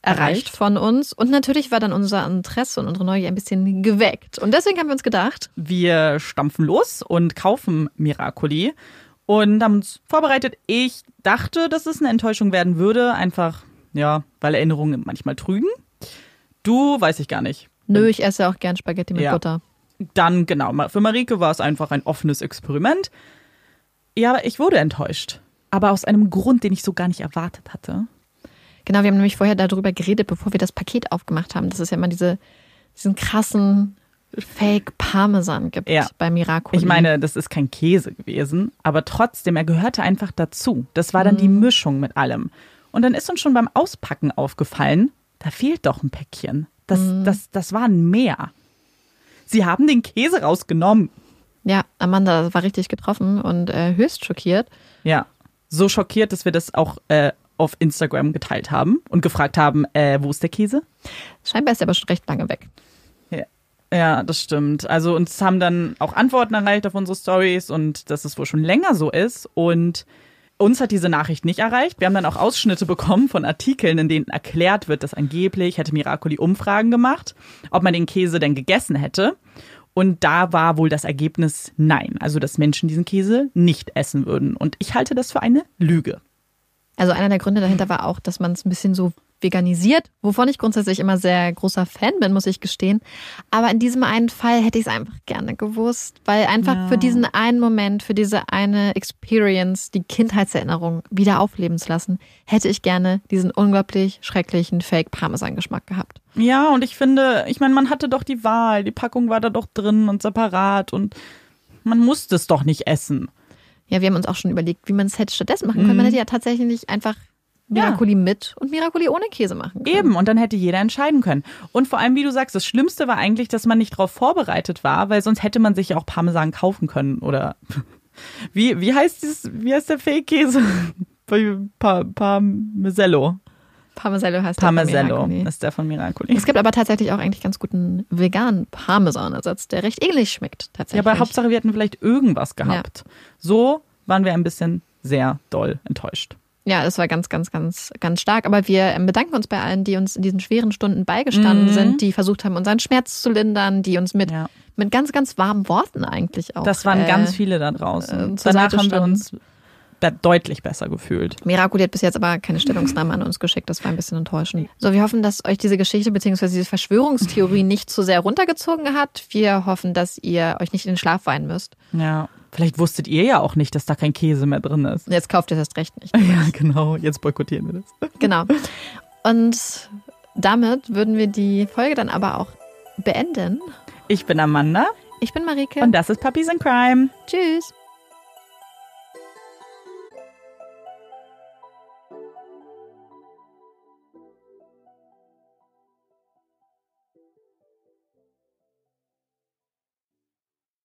erreicht von uns. Und natürlich war dann unser Interesse und unsere Neugier ein bisschen geweckt. Und deswegen haben wir uns gedacht, wir stampfen los und kaufen Miracoli und haben uns vorbereitet. Ich dachte, dass es eine Enttäuschung werden würde, einfach, ja, weil Erinnerungen manchmal trügen. Du weiß ich gar nicht. Nö, ich esse auch gern Spaghetti mit ja. Butter. Dann, genau, für Marike war es einfach ein offenes Experiment. Ja, aber ich wurde enttäuscht aber aus einem Grund, den ich so gar nicht erwartet hatte. Genau, wir haben nämlich vorher darüber geredet, bevor wir das Paket aufgemacht haben. Das ist ja immer diese, diesen krassen Fake Parmesan gibt ja. bei Miracoli. Ich meine, das ist kein Käse gewesen, aber trotzdem, er gehörte einfach dazu. Das war dann mhm. die Mischung mit allem. Und dann ist uns schon beim Auspacken aufgefallen, da fehlt doch ein Päckchen. Das, mhm. das, das war ein Meer. Sie haben den Käse rausgenommen. Ja, Amanda war richtig getroffen und äh, höchst schockiert. Ja so schockiert, dass wir das auch äh, auf Instagram geteilt haben und gefragt haben, äh, wo ist der Käse? Scheinbar ist er aber schon recht lange weg. Ja. ja, das stimmt. Also uns haben dann auch Antworten erreicht auf unsere Stories und dass es wohl schon länger so ist und uns hat diese Nachricht nicht erreicht. Wir haben dann auch Ausschnitte bekommen von Artikeln, in denen erklärt wird, dass angeblich hätte Miracoli Umfragen gemacht, ob man den Käse denn gegessen hätte. Und da war wohl das Ergebnis nein, also dass Menschen diesen Käse nicht essen würden. Und ich halte das für eine Lüge. Also einer der Gründe dahinter war auch, dass man es ein bisschen so veganisiert, wovon ich grundsätzlich immer sehr großer Fan bin, muss ich gestehen. Aber in diesem einen Fall hätte ich es einfach gerne gewusst, weil einfach Ja. für diesen einen Moment, für diese eine Experience, die Kindheitserinnerung wieder aufleben zu lassen, hätte ich gerne diesen unglaublich schrecklichen Fake-Parmesan-Geschmack gehabt. Ja, und ich finde, ich meine, man hatte doch die Wahl. Die Packung war da doch drin und separat und man musste es doch nicht essen. Ja, wir haben uns auch schon überlegt, wie man es hätte stattdessen machen können. Man hätte ja tatsächlich einfach Miracoli mit und Miracoli ohne Käse machen können. Eben, und dann hätte jeder entscheiden können. Und vor allem, wie du sagst, das Schlimmste war eigentlich, dass man nicht darauf vorbereitet war, weil sonst hätte man sich ja auch Parmesan kaufen können. Oder [laughs] wie, wie heißt dieses, wie heißt der Fake-Käse? [laughs] Pa Parmesello. Parmesello heißt der Parmesello Miracoli. ist der von Miracoli. Es gibt aber tatsächlich auch eigentlich ganz guten veganen Parmesanersatz, der recht ähnlich schmeckt Ja, tatsächlich. aber Hauptsache, wir hätten vielleicht irgendwas gehabt. So waren wir ein bisschen sehr doll enttäuscht. Ja, das war ganz, ganz, ganz, ganz stark. Aber wir ähm, bedanken uns bei allen, die uns in diesen schweren Stunden beigestanden Mhm. sind, die versucht haben, unseren Schmerz zu lindern, die uns mit, Ja. mit ganz, ganz warmen Worten eigentlich auch. Das waren äh, ganz viele da draußen. äh, Danach haben wir uns deutlich besser gefühlt. Miracoli hat bis jetzt aber keine Stellungnahme an uns geschickt. Das war ein bisschen enttäuschend. So, wir hoffen, dass euch diese Geschichte bzw. diese Verschwörungstheorie [laughs] nicht zu sehr runtergezogen hat. Wir hoffen, dass ihr euch nicht in den Schlaf weinen müsst. Ja. Vielleicht wusstet ihr ja auch nicht, dass da kein Käse mehr drin ist. Jetzt kauft ihr das recht nicht. [laughs] Ja, genau. Jetzt boykottieren wir das. [laughs] Genau. Und damit würden wir die Folge dann aber auch beenden. Ich bin Amanda Ich bin Marike. und das ist Puppies in Crime. Tschüss.